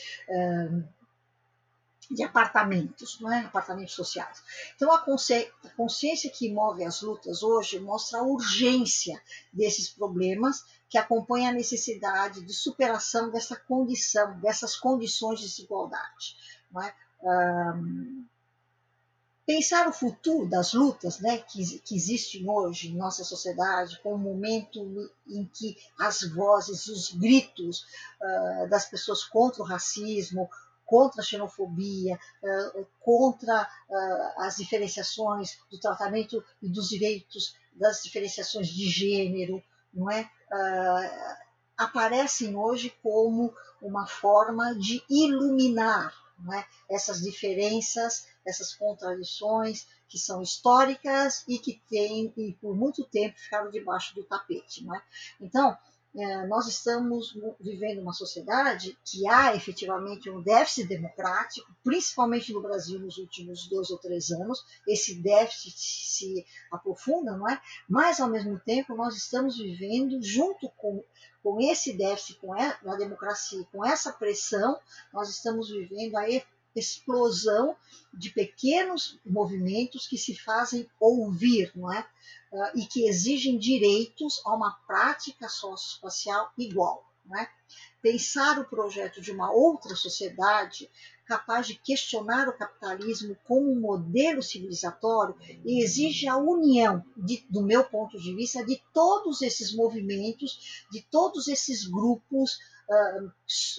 De apartamentos, não é? apartamentos sociais. Então, a, a consciência que move as lutas hoje mostra a urgência desses problemas que acompanha a necessidade de superação dessa condição, dessas condições de desigualdade. Não é? Um, pensar o futuro das lutas né, que, que existem hoje em nossa sociedade, com o momento em que as vozes, os gritos uh, das pessoas contra o racismo, contra a xenofobia, uh, contra uh, as diferenciações do tratamento e dos direitos das diferenciações de gênero, não é? aparecem hoje como uma forma de iluminar é? essas diferenças essas contradições que são históricas e que têm, e por muito tempo ficaram debaixo do tapete. É? Então, nós estamos vivendo uma sociedade que há efetivamente um déficit democrático, principalmente no Brasil nos últimos dois ou três anos. Esse déficit se aprofunda, não é? Mas, ao mesmo tempo, nós estamos vivendo junto com, com esse déficit, com a democracia, com essa pressão, nós estamos vivendo a explosão de pequenos movimentos que se fazem ouvir, não é? Uh, e que exigem direitos a uma prática socioespacial igual. Não é? Pensar o projeto de uma outra sociedade capaz de questionar o capitalismo como um modelo civilizatório exige a união, de, do meu ponto de vista, de todos esses movimentos, de todos esses grupos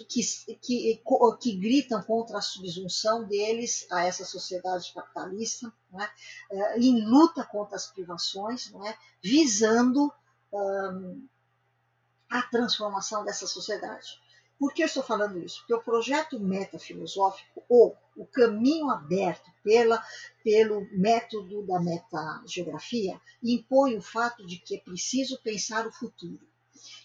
que, que, que, gritam contra a subsunção deles a essa sociedade capitalista, é? uh, em luta contra as privações, é? visando um, a transformação dessa sociedade. Por que eu estou falando isso? Porque o projeto metafilosófico, ou o caminho aberto pela, pelo método da metageografia, impõe o fato de que é preciso pensar o futuro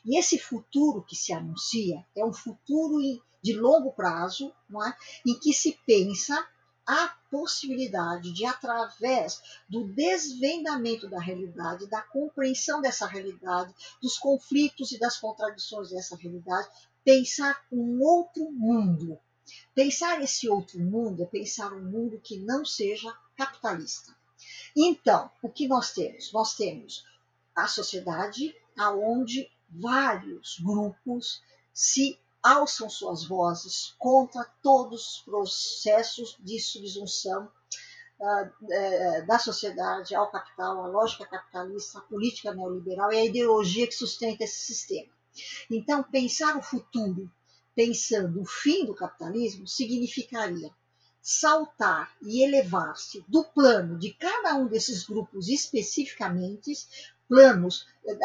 e esse futuro que se anuncia é um futuro de longo prazo, não é? em que se pensa a possibilidade de, através do desvendamento da realidade, da compreensão dessa realidade, dos conflitos e das contradições dessa realidade, pensar um outro mundo. Pensar esse outro mundo é pensar um mundo que não seja capitalista. Então, o que nós temos? Nós temos a sociedade aonde vários grupos se alçam suas vozes contra todos os processos de subsunção uh, da sociedade ao capital, a lógica capitalista, a política neoliberal e a ideologia que sustenta esse sistema. Então, pensar o futuro pensando o fim do capitalismo significaria saltar e elevar-se do plano de cada um desses grupos especificamente planos eh,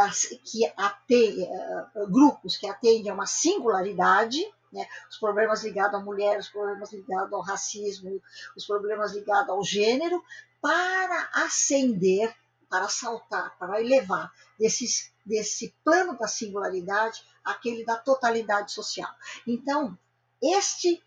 que atendem, eh, grupos que atendem a uma singularidade, né? os problemas ligados à mulher, os problemas ligados ao racismo, os problemas ligados ao gênero, para ascender, para saltar, para elevar desses, desse plano da singularidade aquele da totalidade social. Então, este eh,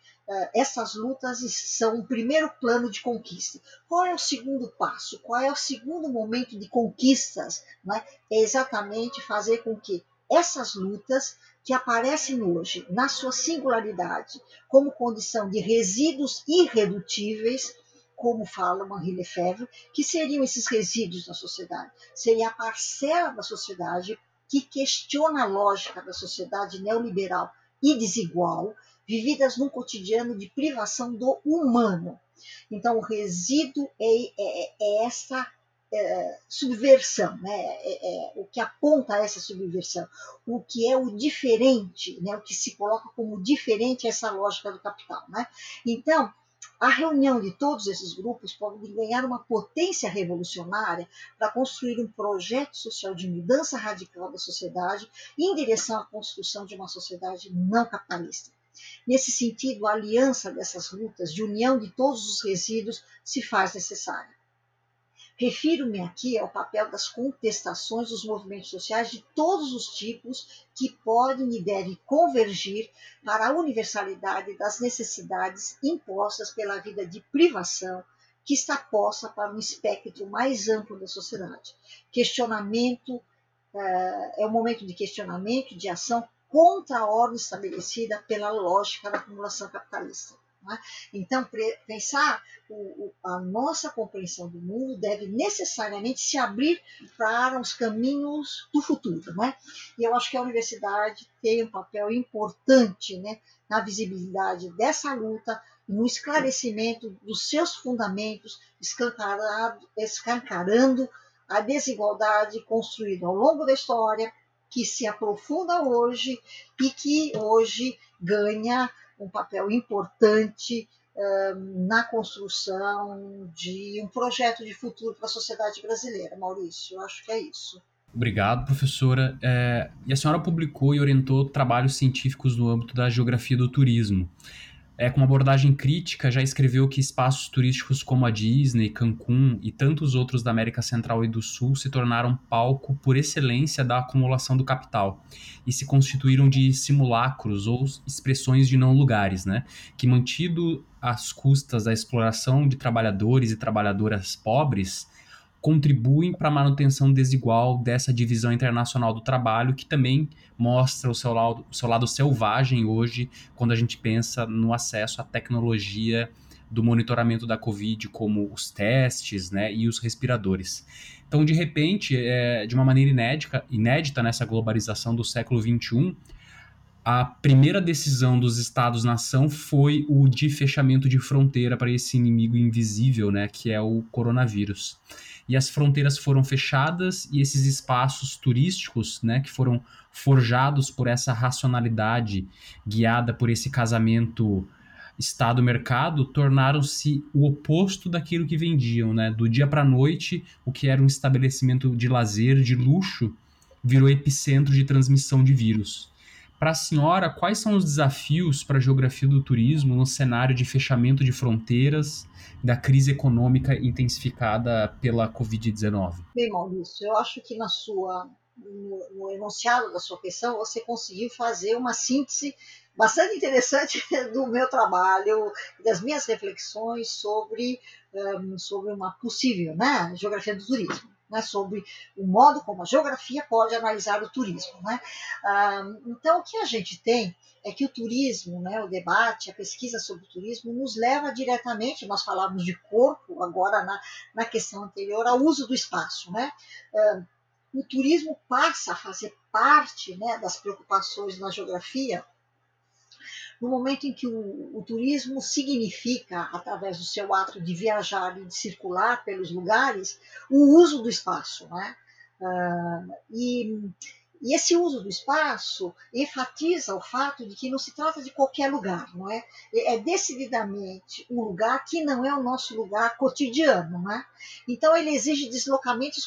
essas lutas são o primeiro plano de conquista. Qual é o segundo passo? Qual é o segundo momento de conquistas? É? é exatamente fazer com que essas lutas que aparecem hoje na sua singularidade como condição de resíduos irredutíveis, como fala Henri Lefebvre, que seriam esses resíduos da sociedade? Seria a parcela da sociedade que questiona a lógica da sociedade neoliberal e desigual, vividas num cotidiano de privação do humano. Então, o resíduo é, é, é essa é, subversão, né? É, é, o que aponta a essa subversão, o que é o diferente, né? o que se coloca como diferente a essa lógica do capital. Né? Então, a reunião de todos esses grupos pode ganhar uma potência revolucionária para construir um projeto social de mudança radical da sociedade em direção à construção de uma sociedade não capitalista. Nesse sentido, a aliança dessas lutas de união de todos os resíduos se faz necessária. Refiro-me aqui ao papel das contestações dos movimentos sociais de todos os tipos que podem e devem convergir para a universalidade das necessidades impostas pela vida de privação que está posta para um espectro mais amplo da sociedade. Questionamento é um momento de questionamento, de ação contra a ordem estabelecida pela lógica da acumulação capitalista. É? Então, pensar o, a nossa compreensão do mundo deve necessariamente se abrir para os caminhos do futuro. Né? E eu acho que a universidade tem um papel importante né, na visibilidade dessa luta, no esclarecimento dos seus fundamentos, escancarando a desigualdade construída ao longo da história, que se aprofunda hoje e que hoje ganha um papel importante na construção de um projeto de futuro para a sociedade brasileira. Maurício, eu acho que é isso. Obrigado, professora. É, e a senhora publicou e orientou trabalhos científicos no âmbito da geografia do turismo é, com uma abordagem crítica, já escreveu que espaços turísticos como a Disney, Cancún e tantos outros da América Central e do Sul se tornaram palco por excelência da acumulação do capital e se constituíram de simulacros ou expressões de não lugares, né? Que mantido às custas da exploração de trabalhadores e trabalhadoras pobres, contribuem para a manutenção desigual dessa divisão internacional do trabalho, que também mostra o seu lado, o seu lado selvagem hoje, quando a gente pensa no acesso à tecnologia do monitoramento da Covid, como os testes né, e os respiradores. Então, de repente, é, de uma maneira inédita, inédita nessa globalização do século XXI, a primeira decisão dos Estados-nação foi o de fechamento de fronteira para esse inimigo invisível, né, que é o coronavírus e as fronteiras foram fechadas e esses espaços turísticos, né, que foram forjados por essa racionalidade guiada por esse casamento Estado-mercado, tornaram-se o oposto daquilo que vendiam, né? Do dia para a noite, o que era um estabelecimento de lazer, de luxo, virou epicentro de transmissão de vírus. Para a senhora, quais são os desafios para a geografia do turismo no cenário de fechamento de fronteiras, da crise econômica intensificada pela Covid-19? Bem, Maurício, eu acho que na sua, no, no enunciado da sua questão você conseguiu fazer uma síntese bastante interessante *laughs* do meu trabalho, das minhas reflexões sobre, sobre uma possível né, geografia do turismo né, sobre o modo como a geografia pode analisar o turismo. Né? Então, o que a gente tem é que o turismo, né, o debate, a pesquisa sobre o turismo nos leva diretamente, nós falávamos de corpo agora na, na questão anterior, ao uso do espaço. Né? O turismo passa a fazer parte né, das preocupações na geografia no momento em que o, o, turismo significa, através do seu ato de viajar e de circular pelos lugares, o uso do espaço. Né? Uh, e, e esse uso do espaço enfatiza o fato de que não se trata de qualquer lugar, não é? É decididamente um lugar que não é o nosso lugar cotidiano, não é? Então ele exige deslocamentos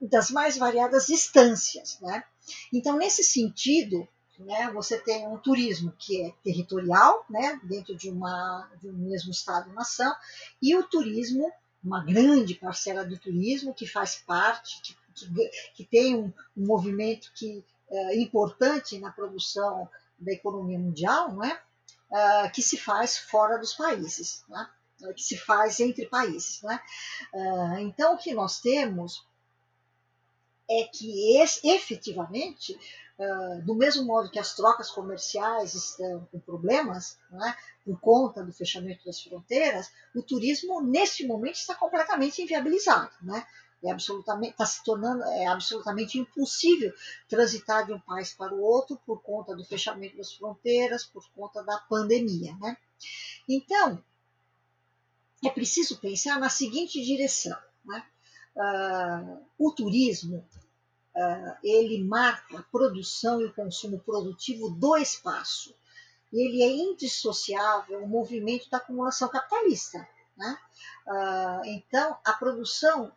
das mais variadas distâncias, né? Então nesse sentido né? Você tem um turismo que é territorial, né? dentro de, uma, de um mesmo Estado-nação, e o turismo, uma grande parcela do turismo que faz parte, que, que, que tem um, um, movimento que é importante na produção da economia mundial, não é? Uh, que se faz fora dos países, né? que se faz entre países. Né? Uh, então, o que nós temos é que esse, efetivamente Uh, do mesmo modo que as trocas comerciais estão com problemas, é? por conta do fechamento das fronteiras, o turismo neste momento está completamente inviabilizado, né? É absolutamente está se tornando é absolutamente impossível transitar de um país para o outro por conta do fechamento das fronteiras, por conta da pandemia, né? Então é preciso pensar na seguinte direção, né? Uh, o turismo ele marca a produção e o consumo produtivo do espaço. Ele é indissociável o movimento da acumulação capitalista. Né? Uh, então, a produção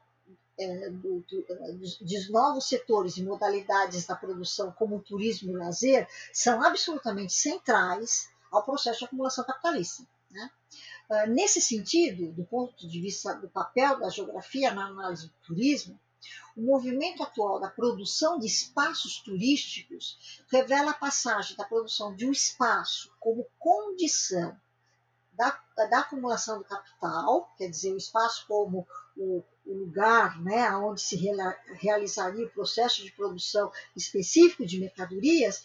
é, do, do, de novos setores e modalidades da produção, como o turismo e o lazer, são absolutamente centrais ao processo de acumulação capitalista. Né? Uh, nesse sentido, do ponto de vista do papel da geografia na análise do turismo, o movimento atual da produção de espaços turísticos revela a passagem da produção de um espaço como condição da, da acumulação do capital, quer dizer, o espaço como o, o lugar né, onde se realizaria o processo de produção específico de mercadorias,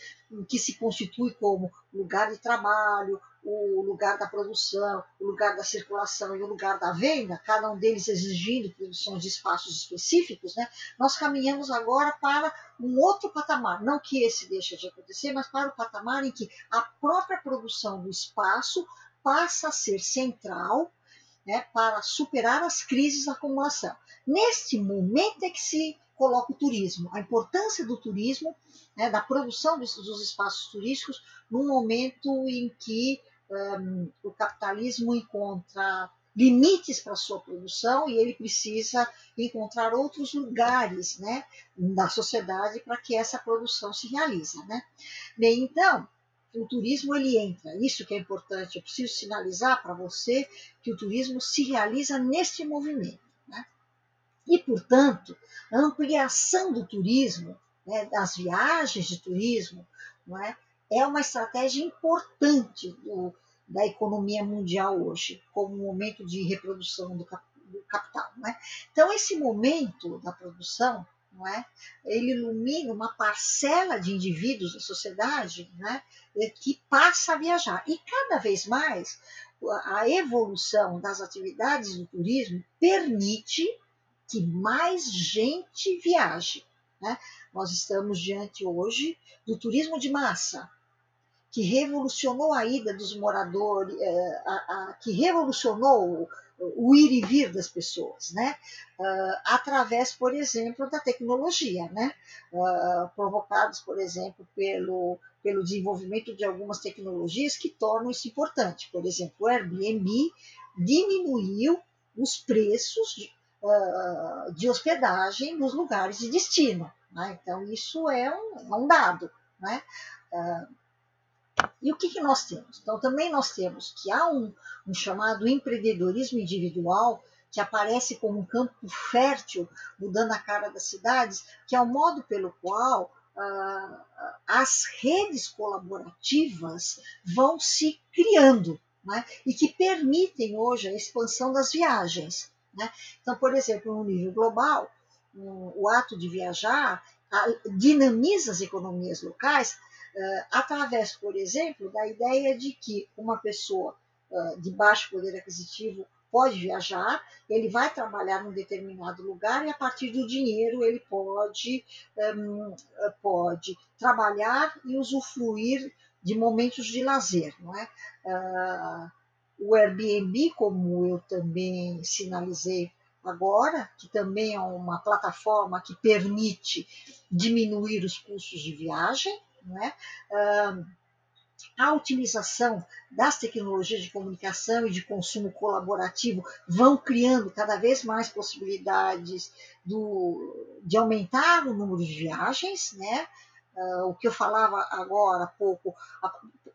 que se constitui como lugar de trabalho, o lugar da produção, o lugar da circulação e o lugar da venda, cada um deles exigindo produção de espaços específicos, né, nós caminhamos agora para um outro patamar. Não que esse deixe de acontecer, mas para o patamar em que a própria produção do espaço passa a ser central né, para superar as crises da acumulação. Neste momento é que se coloca o turismo, a importância do turismo, né, da produção dos, dos, espaços turísticos, num momento em que um, o capitalismo encontra limites para sua produção e ele precisa encontrar outros lugares né, da sociedade para que essa produção se realize. Né? Bem, então, o turismo ele entra. Isso que é importante. Eu preciso sinalizar para você que o turismo se realiza neste movimento. Né? E, portanto, a ampliação do turismo, né, das viagens de turismo, não é, é uma estratégia importante do, da economia mundial hoje, como um momento de reprodução do, do capital. É? Então, esse momento da produção é? Ele ilumina uma parcela de indivíduos da sociedade, né, que passa a viajar. E cada vez mais a evolução das atividades do turismo permite que mais gente viaje. Né? Nós estamos diante hoje do turismo de massa, que revolucionou a ida dos moradores, é, a, a, que revolucionou o, o, ir e vir das pessoas, né? Uh, através, por exemplo, da tecnologia, né? Uh, provocados, por exemplo, pelo, pelo desenvolvimento de algumas tecnologias que tornam isso importante. Por exemplo, o Airbnb diminuiu os preços de, uh, de hospedagem nos lugares de destino. Né? Então, isso é um, é um dado. Né? Uh, e o que, que nós temos? Então, também nós temos que há um, um chamado empreendedorismo individual que aparece como um campo fértil, mudando a cara das cidades, que é o modo pelo qual ah, as redes colaborativas vão se criando né? e que permitem hoje a expansão das viagens. Né? Então, por exemplo, no nível global, o ato de viajar dinamiza as economias locais através, por exemplo, da ideia de que uma pessoa uh, de baixo poder aquisitivo pode viajar, ele vai trabalhar num determinado lugar e a partir do dinheiro ele pode, um, pode trabalhar e usufruir de momentos de lazer, não é? O Airbnb, como eu também sinalizei agora, que também é uma plataforma que permite diminuir os custos de viagem, né? a utilização das tecnologias de comunicação e de consumo colaborativo vão criando cada vez mais possibilidades do, de aumentar o número de viagens, né? Uh, o que eu falava agora há pouco,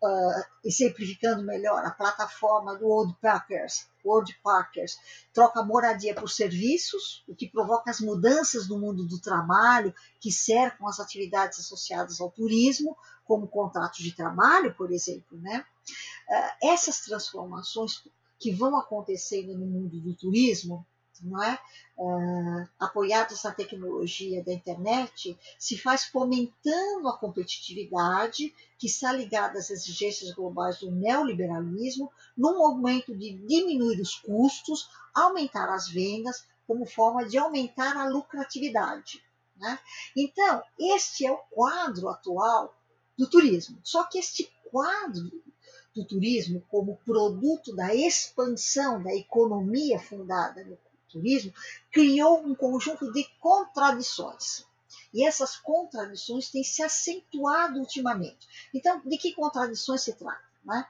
uh, exemplificando melhor, a plataforma do World Packers, World Packers troca moradia por serviços, o que provoca as mudanças no mundo do trabalho que cercam as atividades associadas ao turismo, como contratos de trabalho, por exemplo. Né? Uh, essas transformações que vão acontecendo no mundo do turismo não é? Uh, apoiados na tecnologia da internet, se faz fomentando a competitividade que está ligada às exigências globais do neoliberalismo, num momento de diminuir os custos, aumentar as vendas, como forma de aumentar a lucratividade. Né? Então, este é o quadro atual do turismo. Só que este quadro do turismo, como produto da expansão da economia fundada no turismo, criou um conjunto de contradições. E essas contradições têm se acentuado ultimamente. Então, de que contradições se trata? Né?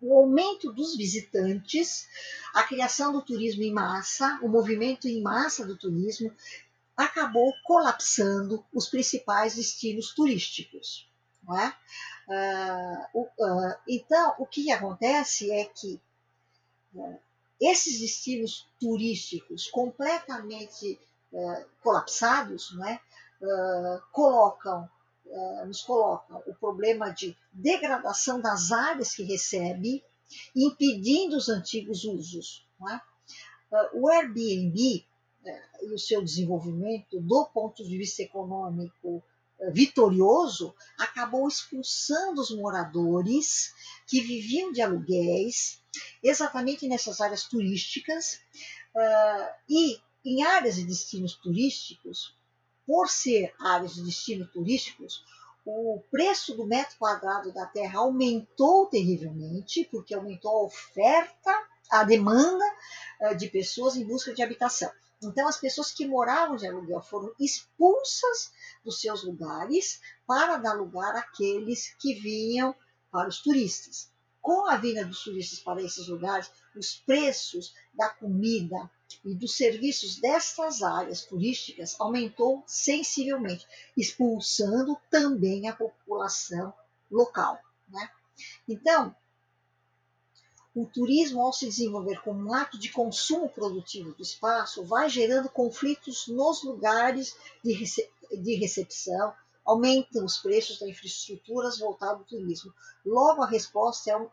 O aumento dos visitantes, a criação do turismo em massa, o movimento em massa do turismo, acabou colapsando os principais destinos turísticos. Não é? Uh, uh, então, o que acontece é que é, esses destinos turísticos completamente é, colapsados né, é, colocam, é, nos colocam o problema de degradação das áreas que recebe, impedindo os antigos usos. Né? O Airbnb e o seu desenvolvimento, do ponto de vista econômico vitorioso, acabou expulsando os moradores que viviam de aluguéis, exatamente nessas áreas turísticas, e em áreas de destinos turísticos, por ser áreas de destino turísticos, o preço do metro quadrado da terra aumentou terrivelmente, porque aumentou a oferta, a demanda de pessoas em busca de habitação. Então, as pessoas que moravam de aluguel foram expulsas dos seus lugares para dar lugar àqueles que vinham para os turistas. Com a vinda dos turistas para esses lugares, os preços da comida e dos serviços destas áreas turísticas aumentou sensivelmente, expulsando também a população local. Né? Então, o turismo, ao se desenvolver como um ato de consumo produtivo do espaço, vai gerando conflitos nos lugares de, rece de recepção, aumentam os preços das infraestruturas voltadas ao turismo. Logo, a resposta é, um,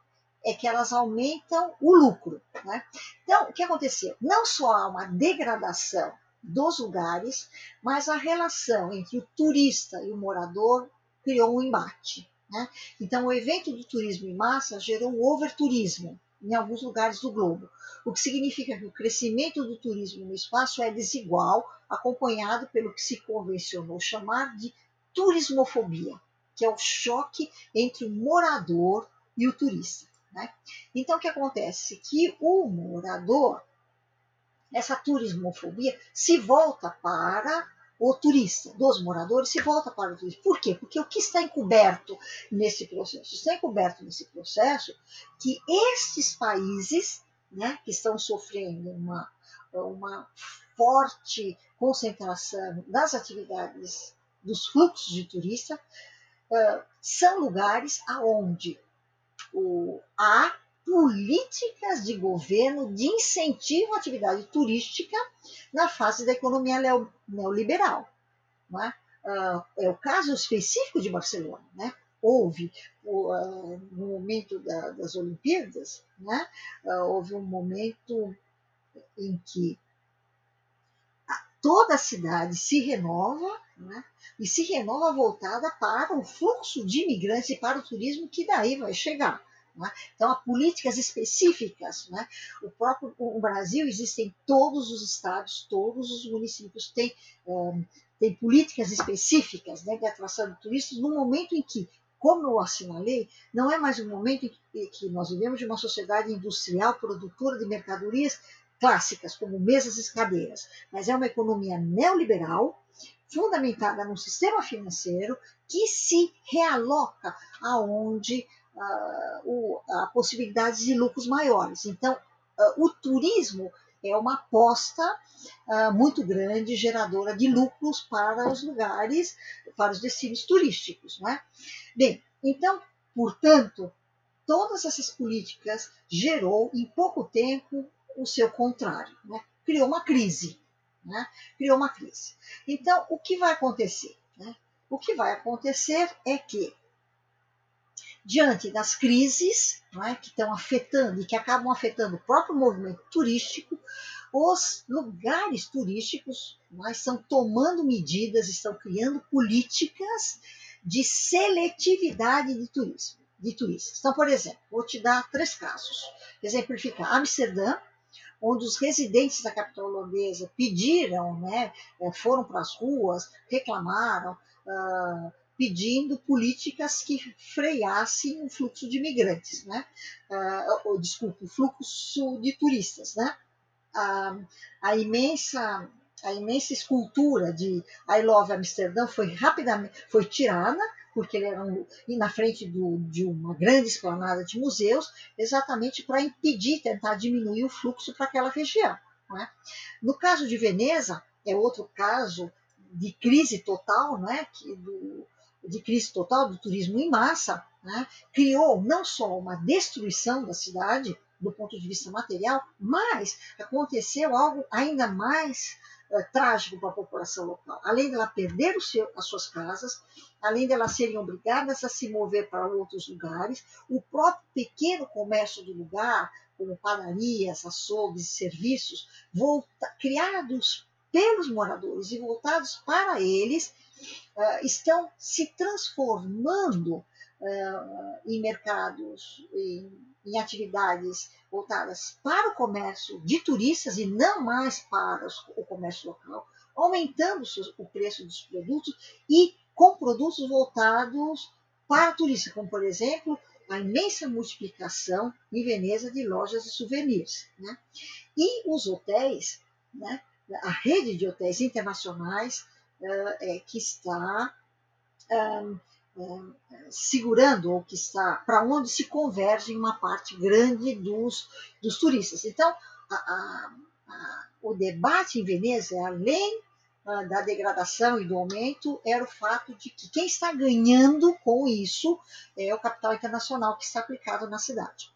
é que elas aumentam o lucro. Né? Então, o que aconteceu? Não só há uma degradação dos lugares, mas a relação entre o turista e o morador criou um embate. Né? Então, o evento do turismo em massa gerou um overturismo, em alguns lugares do globo, o que significa que o crescimento do turismo no espaço é desigual, acompanhado pelo que se convencionou chamar de turismofobia, que é o choque entre o morador e o turista. Né? Então, o que acontece? Que o morador, essa turismofobia, se volta para o turista, dos moradores, se volta para o turista. Por quê? Porque o que está encoberto nesse processo? Está encoberto nesse processo que estes países, né, que estão sofrendo uma, uma forte concentração das atividades dos fluxos de turista, uh, são lugares aonde há políticas de governo de incentivo à atividade turística na fase da economia neoliberal. Não é? Uh, é o caso específico de Barcelona. Né? Houve, uh, no momento da, das Olimpíadas, né? Houve um momento em que toda a cidade se renova né? e se renova voltada para o fluxo de imigrantes e para o turismo que daí vai chegar. Né? Então, há políticas específicas. Né? O próprio o Brasil existem todos os estados, todos os municípios têm, um, têm políticas específicas né, de atração de turistas no momento em que, como eu assinalei, não é mais um momento em que nós vivemos de uma sociedade industrial produtora de mercadorias clássicas, como mesas e cadeiras, mas é uma economia neoliberal fundamentada num sistema financeiro que se realoca aonde uh, a possibilidade de lucros maiores. Então, uh, o turismo é uma aposta uh, muito grande, geradora de lucros para os lugares, para os destinos turísticos. Não é? Bem, então, portanto, todas essas políticas gerou em pouco tempo o seu contrário, né? criou uma crise. Né? Criou uma crise. Então, o que vai acontecer? Né? O que vai acontecer é que diante das crises é, que estão afetando e que acabam afetando o próprio movimento turístico, os lugares turísticos é, estão tomando medidas, estão criando políticas de seletividade de turismo, de turistas. Então, por exemplo, vou te dar três casos. Exemplificar Amsterdã, onde os residentes da capital holandesa pediram, né, eh, foram para as ruas, reclamaram, uh, pedindo políticas que freassem o fluxo de imigrantes, né? Uh, ou, desculpe, o fluxo de turistas, né? Uh, a imensa a imensa escultura de I Love Amsterdã foi rapidamente foi tirada porque ele era um, na frente do, de uma grande esplanada de museus, exatamente para impedir, tentar diminuir o fluxo para aquela região. É? No caso de Veneza, é outro caso de crise total, não é? que, do, de crise total do turismo em massa, né, criou não só uma destruição da cidade, do ponto de vista material, mas aconteceu algo ainda mais uh, trágico para a população local. Além dela perder seu, as suas casas, além de elas serem obrigadas a se mover para outros lugares, o próprio pequeno comércio do lugar, como padarias, açougues e serviços, volta, criados pelos moradores e voltados para eles, uh, estão se transformando uh, em mercados, em, em, atividades voltadas para o comércio de turistas e não mais para o comércio local, aumentando o preço dos produtos e com produtos voltados para turistas, como por exemplo a imensa multiplicação em Veneza de lojas de souvenirs. Né? E os hotéis, né? a rede de hotéis internacionais uh, é, que está um, um, segurando, ou que está para onde se converge uma parte grande dos, dos turistas. Então, a, a, a, o debate em Veneza, além da degradação e do aumento era o fato de que quem está ganhando com isso é o capital internacional que está aplicado na cidade.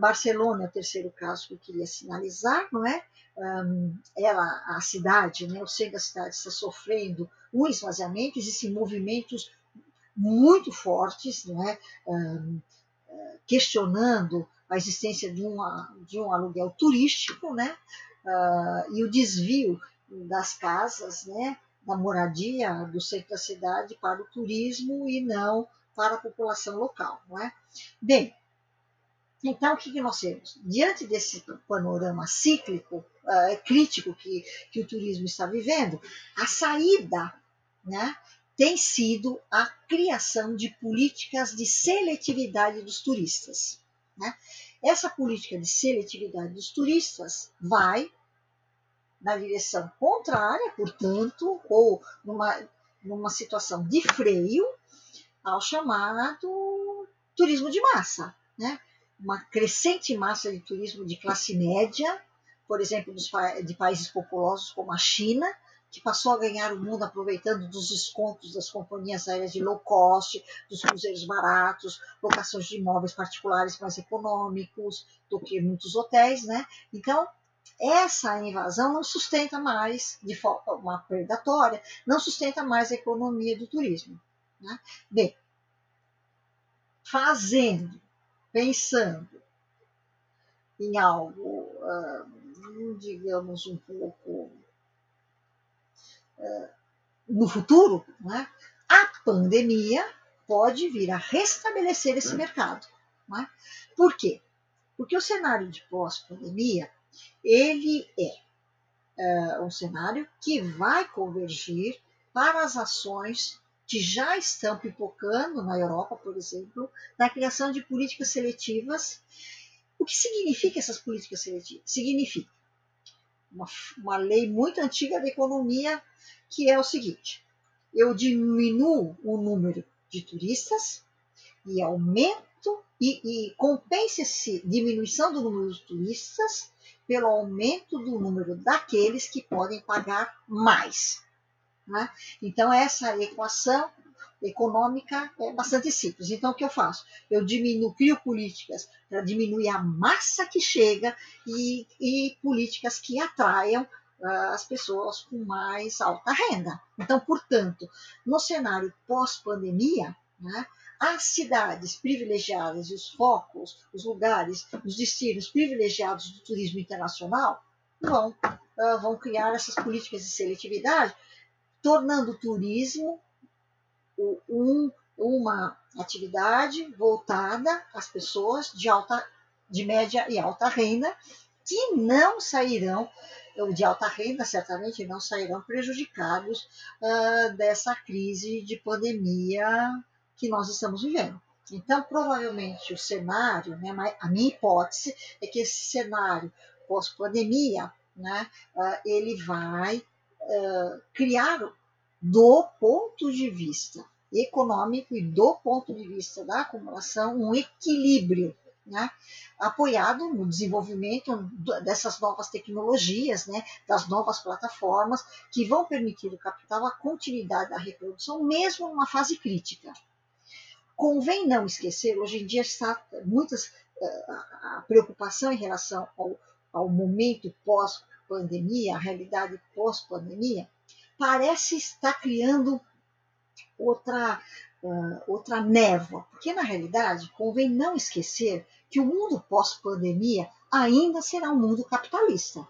Barcelona é o terceiro caso que eu queria sinalizar, não é? Ela, a cidade, né, o centro da cidade está sofrendo um esvaziamento, existem movimentos muito fortes, não é? Questionando a existência de, uma, de um aluguel turístico, né? Uh, e o desvio das casas, né, da moradia do centro da cidade para o turismo e não para a população local, não é? Bem, então o que, nós temos? Diante desse panorama cíclico, uh, crítico que, que o turismo está vivendo, a saída, né, tem sido a criação de políticas de seletividade dos turistas. Né? Essa política de seletividade dos turistas vai na direção contrária, portanto, ou numa, numa situação de freio ao chamado turismo de massa, né? Uma crescente massa de turismo de classe média, por exemplo, dos, de países populosos como a China, que passou a ganhar o mundo aproveitando dos descontos das companhias aéreas de low cost, dos cruzeiros baratos, locações de imóveis particulares mais econômicos do que muitos hotéis, né? Então, essa invasão não sustenta mais, de forma predatória, não sustenta mais a economia do turismo. Né? Bem, fazendo, pensando em algo, digamos, um pouco no futuro, né? a pandemia pode vir a restabelecer esse mercado. Né? Por quê? Porque o cenário de pós-pandemia ele é uh, um cenário que vai convergir para as ações que já estão pipocando na Europa, por exemplo, na criação de políticas seletivas. O que significa essas políticas seletivas? Significa uma, uma lei muito antiga da economia, que é o seguinte: eu diminuo o número de turistas e aumento e, e compensa-se diminuição do número de turistas pelo aumento do número daqueles que podem pagar mais. Né? Então, essa equação econômica é bastante simples. Então, o que eu faço? Eu diminuo, crio políticas para diminuir a massa que chega e, e políticas que atraiam uh, as pessoas com mais alta renda. Então, portanto, no cenário pós-pandemia, né, as cidades privilegiadas os focos, os lugares, os destinos privilegiados do turismo internacional vão, uh, vão criar essas políticas de seletividade, tornando o turismo um, uma atividade voltada às pessoas de alta, de média e alta renda, que não sairão de alta renda certamente não sairão prejudicados uh, dessa crise de pandemia que nós estamos vivendo. Então, provavelmente, o cenário, né, a minha hipótese é que esse cenário pós-pandemia, né, uh, ele vai uh, criar, do ponto de vista econômico e do ponto de vista da acumulação, um equilíbrio né, apoiado no desenvolvimento dessas novas tecnologias, né, das novas plataformas que vão permitir o capital a continuidade da reprodução, mesmo numa fase crítica. Convém não esquecer, hoje em dia está, muitas a preocupação em relação ao, ao momento pós-pandemia, a realidade pós-pandemia, parece estar criando outra, uh, outra névoa, porque na realidade convém não esquecer que o mundo pós-pandemia ainda será um mundo capitalista.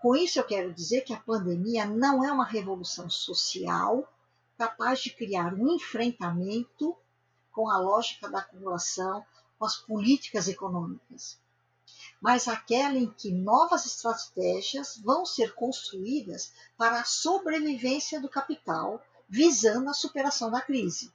Com isso, eu quero dizer que a pandemia não é uma revolução social capaz de criar um enfrentamento com a lógica da acumulação, com as políticas econômicas, mas aquela em que novas estratégias vão ser construídas para a sobrevivência do capital, visando a superação da crise.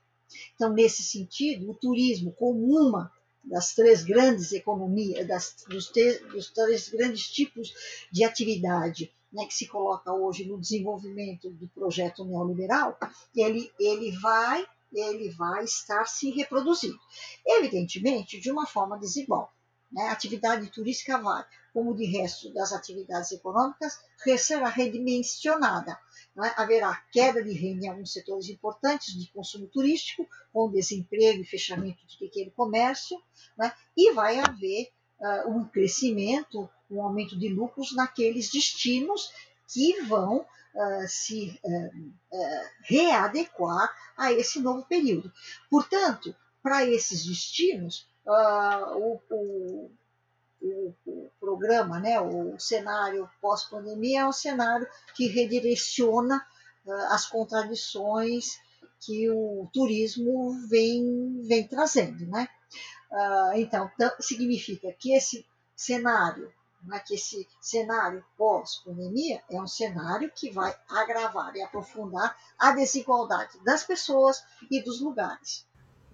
Então, nesse sentido, o turismo, como uma das três grandes economias, das, dos, dos, três grandes tipos de atividade né, que se coloca hoje no desenvolvimento do projeto neoliberal, ele, ele vai ele vai estar se reproduzindo. Evidentemente, de uma forma desigual. Né? A atividade turística vai, como de resto das atividades econômicas, será redimensionada. É? Haverá queda de renda em alguns setores importantes de consumo turístico, com desemprego e fechamento de pequeno comércio, é? e vai haver uh, um crescimento, um aumento de lucros naqueles destinos que vão uh, se uh, readequar a esse novo período. Portanto, para esses destinos, o, o, o, o, programa, né, o cenário pós-pandemia é um cenário que redireciona as contradições que o turismo vem, vem trazendo. Né? Então, significa que esse cenário né, que esse cenário pós-pandemia é um cenário que vai agravar e aprofundar a desigualdade das pessoas e dos lugares.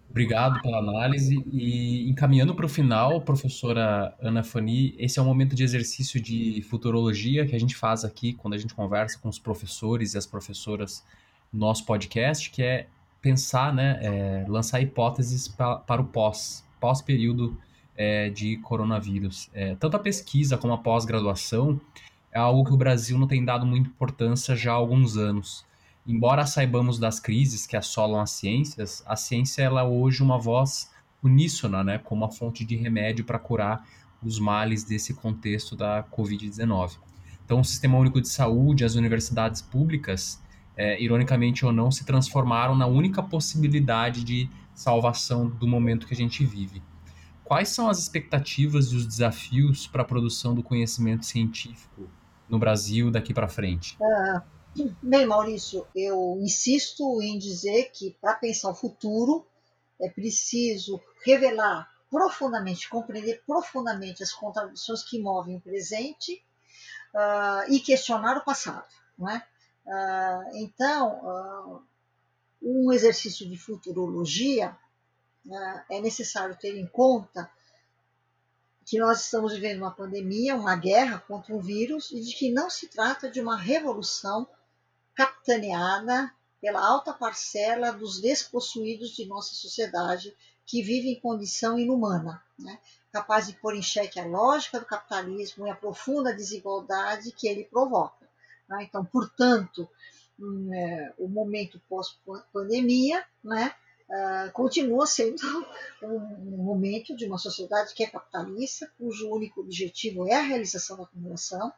Obrigado pela análise. E encaminhando para o final, professora Ana Fani, esse é um momento de exercício de futurologia que a gente faz aqui quando a gente conversa com os professores e as professoras no nosso podcast, que é pensar, né, é, lançar hipóteses pra, para o pós, pós-período é, de coronavírus. É, tanto a pesquisa como a pós-graduação é algo que o Brasil não tem dado muita importância já há alguns anos. Embora saibamos das crises que assolam as ciências, a ciência ela é hoje uma voz uníssona, né, como uma fonte de remédio para curar os males desse contexto da Covid-19. Então, o Sistema Único de Saúde, as universidades públicas, é, ironicamente ou não, se transformaram na única possibilidade de salvação do momento que a gente vive quais são as expectativas e os desafios para a produção do conhecimento científico no Brasil daqui para frente? Uh, bem, Maurício, eu insisto em dizer que para pensar o futuro é preciso revelar profundamente, compreender profundamente as contradições que movem o presente uh, e questionar o passado. Não é? Uh, então, um exercício de futurologia né, é necessário ter em conta que nós estamos vivendo uma pandemia, uma guerra contra um vírus e de que não se trata de uma revolução capitaneada pela alta parcela dos despossuídos de nossa sociedade que vive em condição inumana, né? capaz de pôr em xeque a lógica do capitalismo e a profunda desigualdade que ele provoca. Né? Então, portanto, hum, é, o momento pós-pandemia né, uh, continua sendo *laughs* um momento de uma sociedade que é capitalista, cujo único objetivo é a realização da acumulação.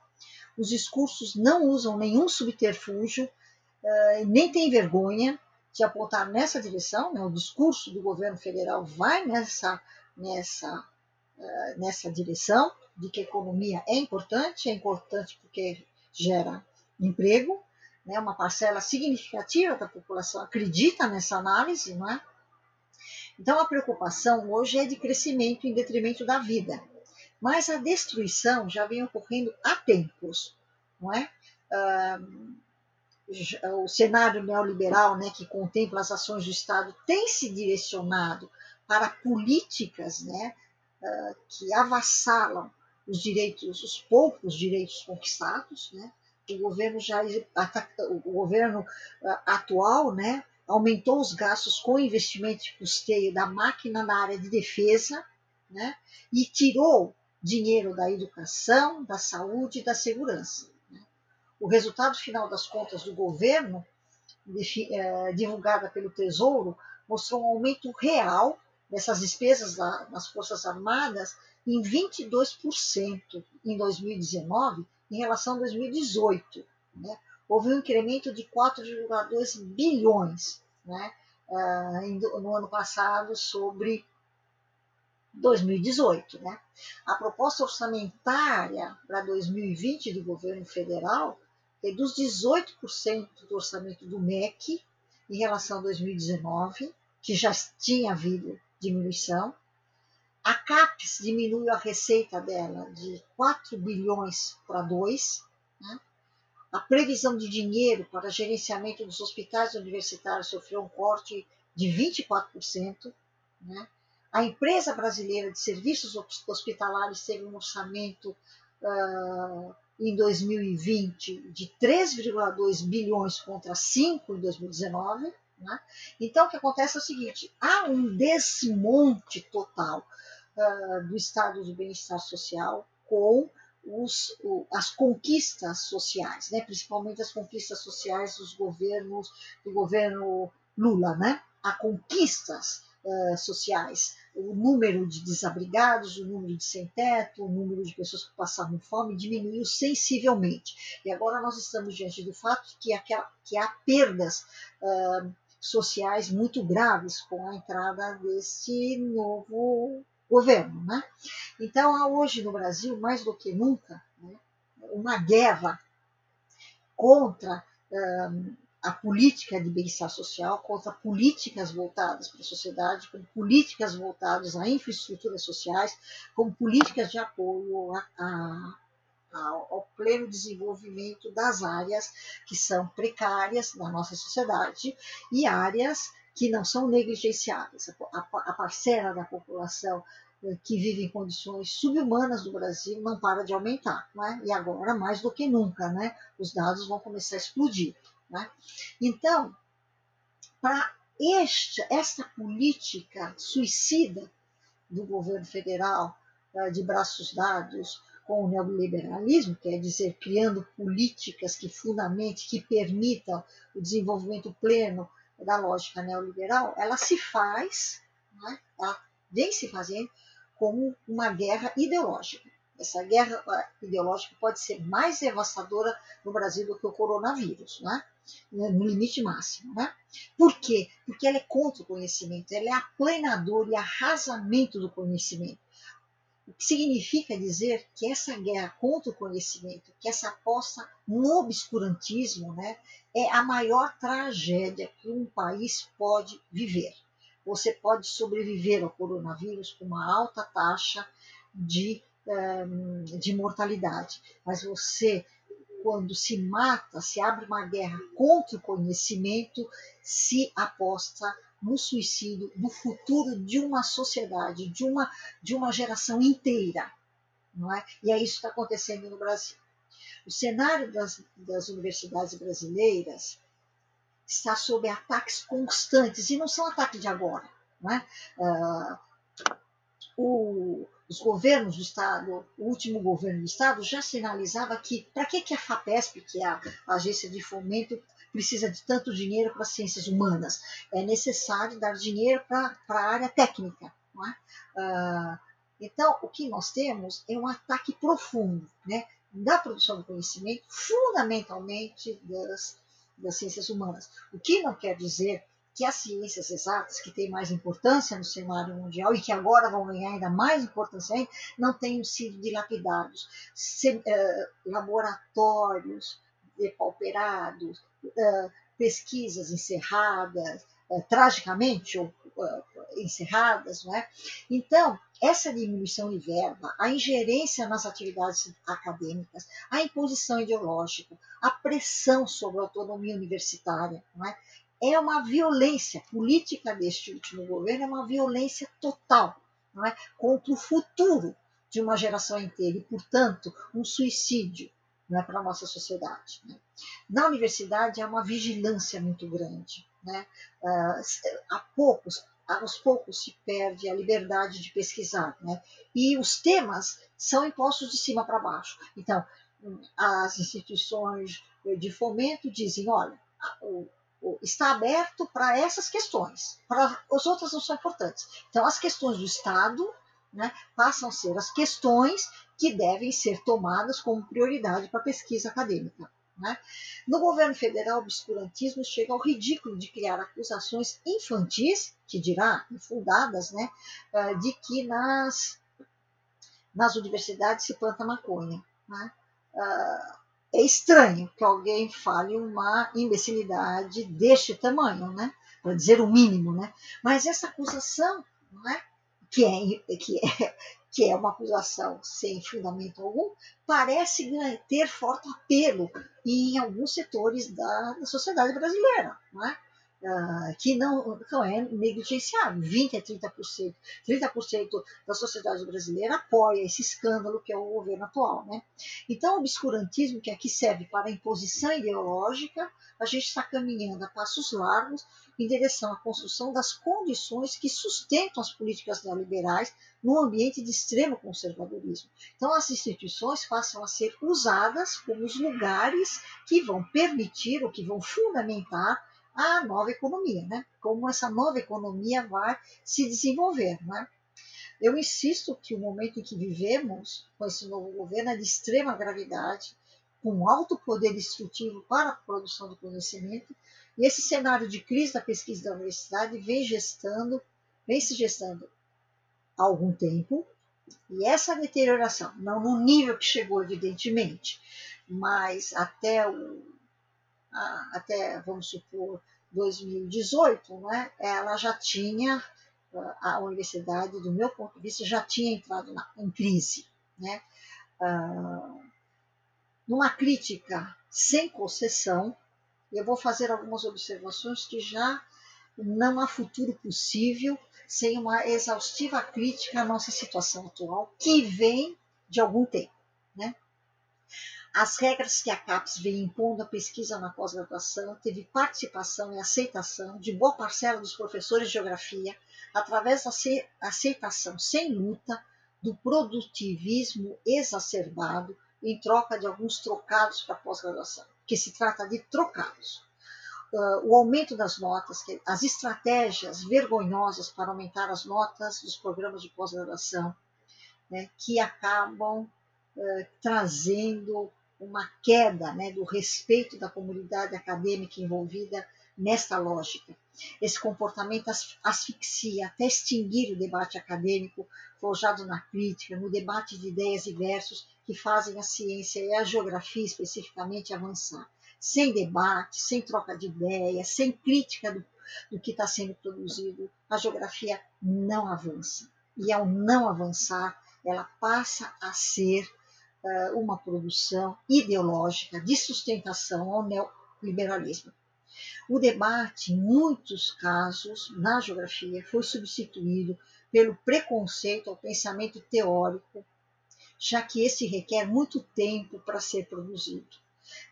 Os discursos não usam nenhum subterfúgio, uh, nem têm vergonha de apontar nessa direção. Né? O discurso do governo federal vai nessa, nessa, uh, nessa direção de que a economia é importante, é importante porque gera emprego, né, uma parcela significativa da população acredita nessa análise, não é? Então a preocupação hoje é de crescimento em detrimento da vida, mas a destruição já vem ocorrendo há tempos, não é? o cenário neoliberal, né, que contempla as ações do Estado, tem se direcionado para políticas, né, uh, que avassalam os direitos, os poucos direitos conquistados, né, o governo já o governo atual, né, aumentou os gastos com investimento de custeio da máquina na área de defesa, né, e tirou dinheiro da educação, da saúde e da segurança. Né. O resultado final das contas do governo, divulgada pelo Tesouro, mostrou um aumento real dessas despesas nas Forças Armadas em 22% em 2019 em relação a 2018. Né? Houve um incremento de 4,2 bilhões né? uh, no ano passado sobre 2018. Né? A proposta orçamentária para 2020 do governo federal reduz 18% do orçamento do MEC em relação a 2019, que já tinha havido diminuição. A CAPES diminuiu a receita dela de 4 bilhões para 2. Né? A previsão de dinheiro para gerenciamento dos hospitais universitários sofreu um corte de 24%. Né? A empresa brasileira de serviços hospitalares teve um orçamento uh, em 2020 de 3,2 bilhões contra 5 em 2019. Né? Então, o que acontece é o seguinte: há um desmonte total uh, do estado de bem-estar social com os, o, as conquistas sociais, né? principalmente as conquistas sociais dos governos do governo Lula, né? Há conquistas uh, sociais, o número de desabrigados, o número de sem-teto, o número de pessoas que passavam fome diminuiu sensivelmente. E agora nós estamos diante do fato que, aquela, que há perdas uh, sociais muito graves com a entrada desse novo governo. Né? Então, há hoje no Brasil, mais do que nunca, né, uma guerra contra a política de bem-estar social, contra políticas voltadas para a sociedade, como políticas voltadas a infraestruturas sociais, como políticas de apoio a, a, ao pleno desenvolvimento das áreas que são precárias da nossa sociedade e áreas que não são negligenciáveis. A, parcela da população que vive em condições subhumanas no Brasil não para de aumentar, né? e agora mais do que nunca, né? os dados vão começar a explodir. Né? Então, para esta política suicida do governo federal, eh, de braços dados com o neoliberalismo, quer dizer, criando políticas que fundamente, que permitam o desenvolvimento pleno da lógica neoliberal, ela se faz, né? ela vem se fazendo como uma guerra ideológica. Essa guerra eh, ideológica pode ser mais devastadora no Brasil do que o coronavírus, né? no limite máximo. Né? Por quê? Porque ela é contra o conhecimento, ela é aplanador e arrasamento do conhecimento. O que significa dizer que essa guerra contra o conhecimento, que essa aposta no obscurantismo, né, é a maior tragédia que um país pode viver. Você pode sobreviver ao coronavírus com uma alta taxa de, eh, de mortalidade, mas você quando se mata, se abre uma guerra contra o conhecimento, se aposta no suicídio do futuro de uma sociedade, de uma, de uma geração inteira. Não é? E é isso que está acontecendo no Brasil. O cenário das, das universidades brasileiras está sob ataques constantes, e não são ataques de agora. É? Uh, o, os governos do Estado, o último governo do Estado já sinalizava que para que, que a FAPESP, que é a agência de fomento, precisa de tanto dinheiro para as ciências humanas? É necessário dar dinheiro para a área técnica. Não é? Ah, então, o que nós temos é um ataque profundo né, da produção do conhecimento, fundamentalmente das, das ciências humanas. O que não quer dizer que as ciências exatas, que têm mais importância no cenário mundial e que agora vão ganhar ainda mais importância não tenham sido dilapidados. Se, uh, laboratórios depauperados, uh, pesquisas encerradas, uh, tragicamente ou encerradas, não é? Então, essa diminuição de verba, a ingerência nas atividades acadêmicas, a imposição ideológica, a pressão sobre a autonomia universitária, não é? é uma violência política deste último governo, é uma violência total não é? contra o futuro de uma geração inteira e, portanto, um suicídio não é, para a nossa sociedade. Né? Na universidade há uma vigilância muito grande. Né? Uh, há poucos, aos poucos se perde a liberdade de pesquisar. Né? E os temas são impostos de cima para baixo. Então, as instituições de fomento dizem: olha, o, está aberto para essas questões. Para as outras não são importantes. Então, as questões do Estado né, passam a ser as questões que devem ser tomadas como prioridade para a pesquisa acadêmica. Né? No governo federal, o obscurantismo chega ao ridículo de criar acusações infantis, que dirá infundadas, né, eh, de que nas, nas universidades se planta maconha. Né? Ah, é estranho que alguém fale uma imbecilidade deste tamanho, né? para dizer o mínimo. Né? Mas essa acusação, não é? que, é, que, é, que é uma acusação sem fundamento algum, parece ter forte apelo em alguns setores da, da sociedade brasileira. Não é? Uh, que não, não é negligenciável, 20% a 30%. 30% da sociedade brasileira apoia esse escândalo que é o governo atual. Né? Então, o obscurantismo, que aqui serve para imposição ideológica, a gente está caminhando a passos largos em direção à construção das condições que sustentam as políticas neoliberais num ambiente de extremo conservadorismo. Então, as instituições passam a ser usadas como os lugares que vão permitir ou que vão fundamentar a nova economia, né? Como essa nova economia vai se desenvolver, né? Eu insisto que o momento em que vivemos com esse novo governo é de extrema gravidade, com alto poder destrutivo para a produção do conhecimento, e esse cenário de crise da pesquisa da universidade vem gestando, vem se gestando há algum tempo, e essa deterioração, não no nível que chegou, evidentemente, mas até o até, vamos supor, 2018, né, ela já tinha, a universidade, do meu ponto de vista, já tinha entrado na, em crise. Né? Uh, numa crítica sem concessão, eu vou fazer algumas observações que já não há futuro possível sem uma exaustiva crítica à nossa situação atual, que vem de algum tempo. Né? As regras que a CAPES vem impondo à pesquisa na pós-graduação teve participação e aceitação de boa parcela dos professores de geografia através da aceitação sem luta do produtivismo exacerbado em troca de alguns trocados para pós-graduação, que se trata de trocados. Uh, o aumento das notas, as estratégias vergonhosas para aumentar as notas dos programas de pós-graduação, né, que acabam uh, trazendo uma queda né, do respeito da comunidade acadêmica envolvida nesta lógica. Esse comportamento asfixia até extinguir o debate acadêmico forjado na crítica, no debate de ideias e versos que fazem a ciência e a geografia especificamente avançar. Sem debate, sem troca de ideias, sem crítica do, do que está sendo produzido, a geografia não avança. E ao não avançar, ela passa a ser uma produção ideológica de sustentação ao neoliberalismo. O debate, em muitos casos, na geografia, foi substituído pelo preconceito ao pensamento teórico, já que esse requer muito tempo para ser produzido.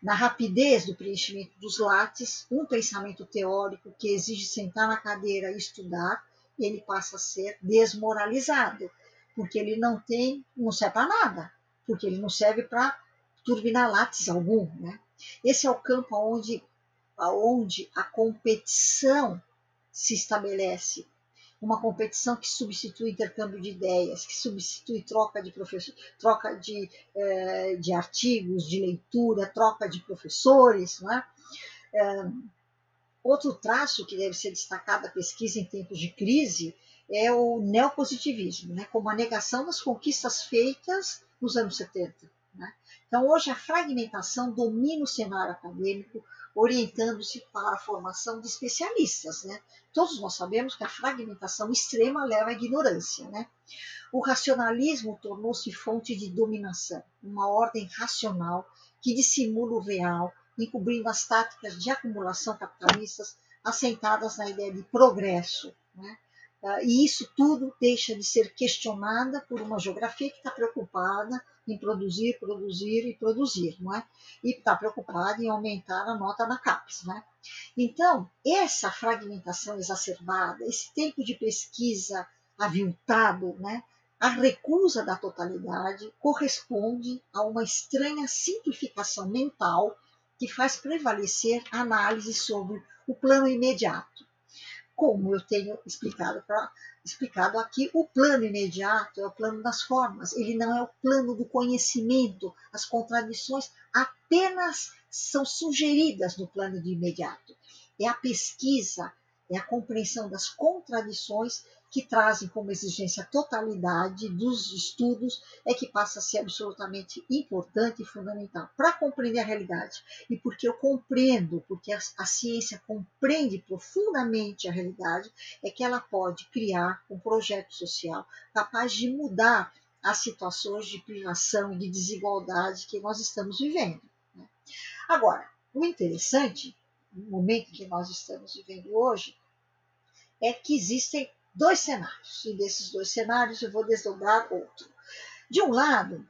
Na rapidez do preenchimento dos lates, um pensamento teórico que exige sentar na cadeira e estudar, ele passa a ser desmoralizado, porque ele não tem, não serve para nada porque ele não serve para turbinar látis algum. Né? Esse é o campo onde, onde a competição se estabelece. Uma competição que substitui intercâmbio de ideias, que substitui troca de professor, troca de, eh, de artigos, de leitura, troca de professores. Né? É, outro traço que deve ser destacado da pesquisa em tempos de crise é o neopositivismo, né? como a negação das conquistas feitas nos anos 70. Né? Então, hoje, a fragmentação domina o cenário acadêmico, orientando-se para a formação de especialistas. Né? Todos nós sabemos que a fragmentação extrema leva à ignorância. Né? O racionalismo tornou-se fonte de dominação, uma ordem racional que dissimula o real, encobrindo as táticas de acumulação capitalistas assentadas na ideia de progresso. Né? Ah, e isso tudo deixa de ser questionada por uma geografia que está preocupada em produzir, produzir e produzir, não é? E está preocupada em aumentar a nota na CAPES, né? Então, essa fragmentação exacerbada, esse tempo de pesquisa aviltado, né? A recusa da totalidade corresponde a uma estranha simplificação mental que faz prevalecer a análise sobre o plano imediato. Como eu tenho explicado, pra, explicado aqui, o plano imediato é o plano das formas, ele não é o plano do conhecimento. As contradições apenas são sugeridas no plano de imediato. É a pesquisa, é a compreensão das contradições que trazem como exigência a totalidade dos estudos, é que passa a ser absolutamente importante e fundamental para compreender a realidade. E porque eu compreendo, porque a, a ciência compreende profundamente a realidade, é que ela pode criar um projeto social capaz de mudar as situações de privação e de desigualdade que nós estamos vivendo. Né? Agora, o interessante, no momento que nós estamos vivendo hoje, é que existem dois cenários, e desses dois cenários eu vou desdobrar outro. De um lado,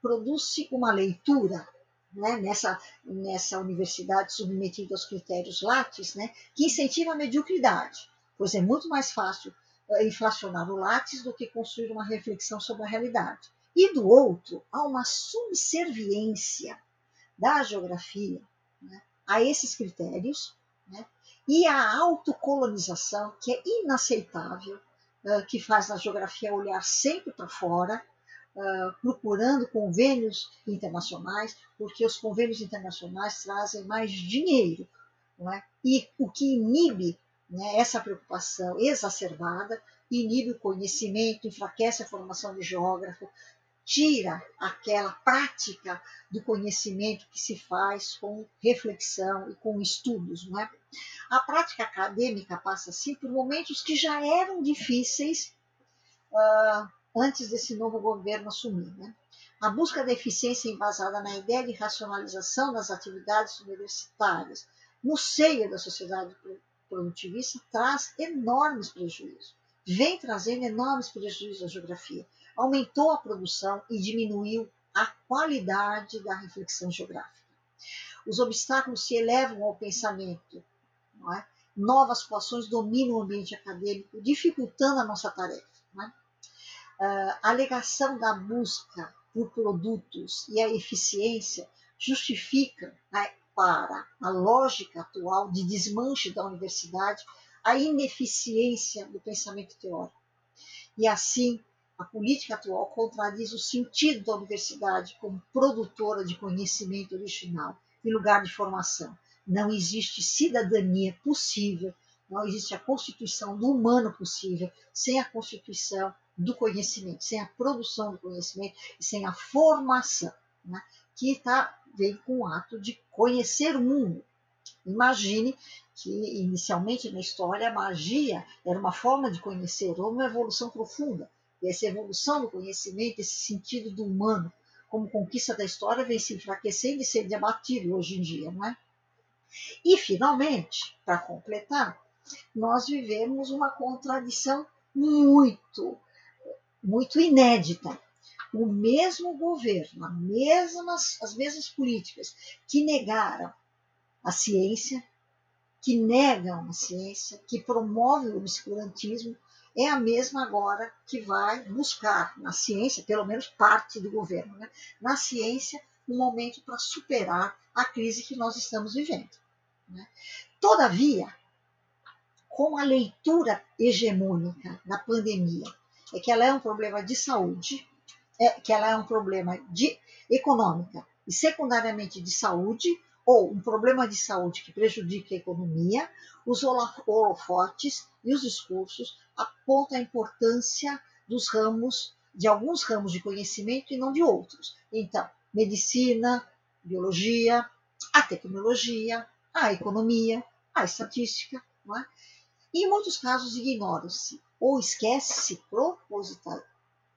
produz-se uma leitura né, nessa, nessa universidade submetida aos critérios Lattes, né, que incentiva a mediocridade, pois é muito mais fácil eh, inflacionar o Lattes do que construir uma reflexão sobre a realidade. E do outro, há uma subserviência da geografia né, a esses critérios, e a autocolonização, que é inaceitável, que faz a geografia olhar sempre para fora, procurando convênios internacionais, porque os convênios internacionais trazem mais dinheiro. É? E o que inibe né, essa preocupação exacerbada, inibe o conhecimento, enfraquece a formação de geógrafo, tira aquela prática do conhecimento que se faz com reflexão e com estudos, não é? A prática acadêmica passa assim por momentos que já eram difíceis uh, antes desse novo governo assumir, né? A busca da eficiência embasada na ideia de racionalização das atividades universitárias no seio da sociedade produtivista traz enormes prejuízos. Vem trazendo enormes prejuízos à geografia aumentou a produção e diminuiu a qualidade da reflexão geográfica. Os obstáculos se elevam ao pensamento, é? novas situações dominam o ambiente acadêmico, dificultando a nossa tarefa. É? A alegação da busca por produtos e a eficiência justifica né, para a lógica atual de desmanche da universidade a ineficiência do pensamento teórico. E assim, a política atual contradiz o sentido da universidade como produtora de conhecimento original em lugar de formação. Não existe cidadania possível, não existe a constituição do humano possível sem a constituição do conhecimento, sem a produção do conhecimento e sem a formação, né? que tá, vem com o ato de conhecer o mundo. Imagine que inicialmente na história a magia era uma forma de conhecer, ou uma evolução profunda essa evolução do conhecimento, esse sentido do humano como conquista da história vem se enfraquecendo e sendo abatido hoje em dia, não é? E, finalmente, para completar, nós vivemos uma contradição muito, muito inédita. O mesmo governo, mesmas, as mesmas políticas que negaram a ciência, que negam a ciência, que promovem o obscurantismo, é a mesma agora que vai buscar na ciência, pelo menos parte do governo, né? na ciência, um momento para superar a crise que nós estamos vivendo. Né? Todavia, com a leitura hegemônica da pandemia, é que ela é um problema de saúde, é que ela é um problema de econômica e secundariamente de saúde, ou um problema de saúde que prejudica a economia, os holofotes e os discursos apontam a importância dos ramos, de alguns ramos de conhecimento e não de outros. Então, medicina, biologia, a tecnologia, a economia, a estatística, não é? E em muitos casos ignoram-se ou esquece-se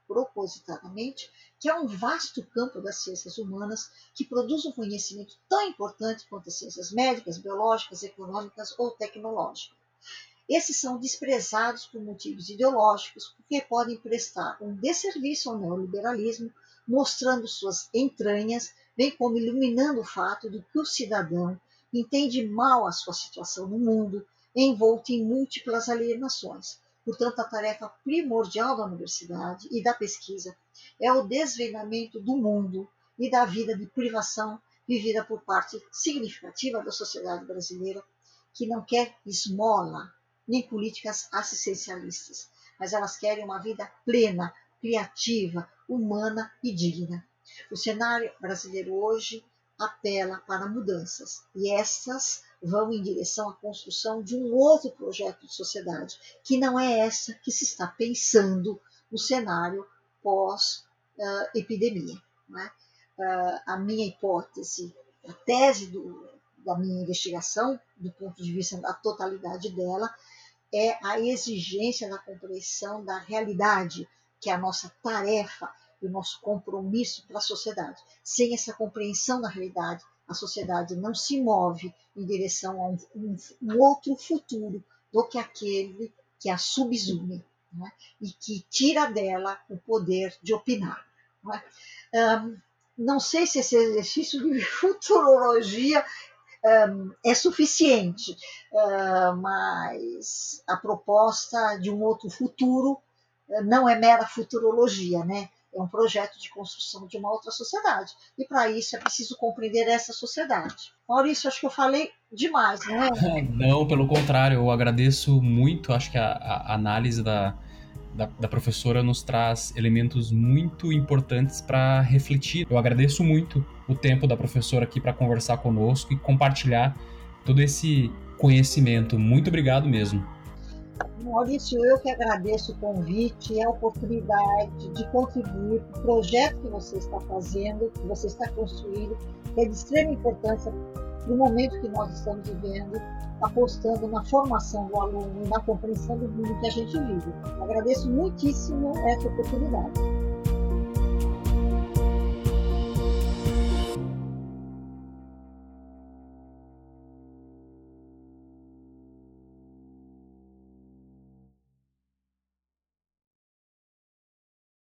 propositadamente, que é um vasto campo das ciências humanas que produz um conhecimento tão importante quanto as ciências médicas, biológicas, econômicas ou tecnológicas. Esses são desprezados por motivos ideológicos, porque podem prestar um desserviço ao neoliberalismo, mostrando suas entranhas, bem como iluminando o fato de que o cidadão entende mal a sua situação no mundo, envolto em múltiplas alienações Portanto, a tarefa primordial da universidade e da pesquisa é o desvendamento do mundo e da vida de privação vivida por parte significativa da sociedade brasileira, que não quer esmola nem políticas assistencialistas, mas elas querem uma vida plena, criativa, humana e digna. O cenário brasileiro hoje apela para mudanças e essas vão em direção à construção de um outro projeto de sociedade, que não é essa que se está pensando no cenário pós-epidemia. Né? Uh, a minha hipótese, a tese do, da minha investigação, do ponto de vista da totalidade dela, é a exigência da compreensão da realidade, que é a nossa tarefa e o nosso compromisso para a sociedade. Sem essa compreensão da realidade, a sociedade não se move em direção a um, um, um outro futuro do que aquele que a subsume né? e que tira dela o poder de opinar. Não, é? um, não sei se esse exercício de *laughs* futurologia um, é suficiente, uh, mas a proposta de um outro futuro não é mera futurologia, né? É um projeto de construção de uma outra sociedade. E para isso é preciso compreender essa sociedade. Maurício, acho que eu falei demais, não é? *laughs* Não, pelo contrário, eu agradeço muito. Acho que a, a análise da, da, da, professora nos traz elementos muito importantes para refletir. Eu agradeço muito o tempo da professora aqui para conversar conosco e compartilhar todo esse conhecimento. Muito obrigado mesmo. Maurício, eu que agradeço o convite e a oportunidade de contribuir para o projeto que você está fazendo, que você está construindo, que é de extrema importância para o momento que nós estamos vivendo, apostando na formação do aluno e na compreensão do mundo que a gente vive. Agradeço muitíssimo essa oportunidade.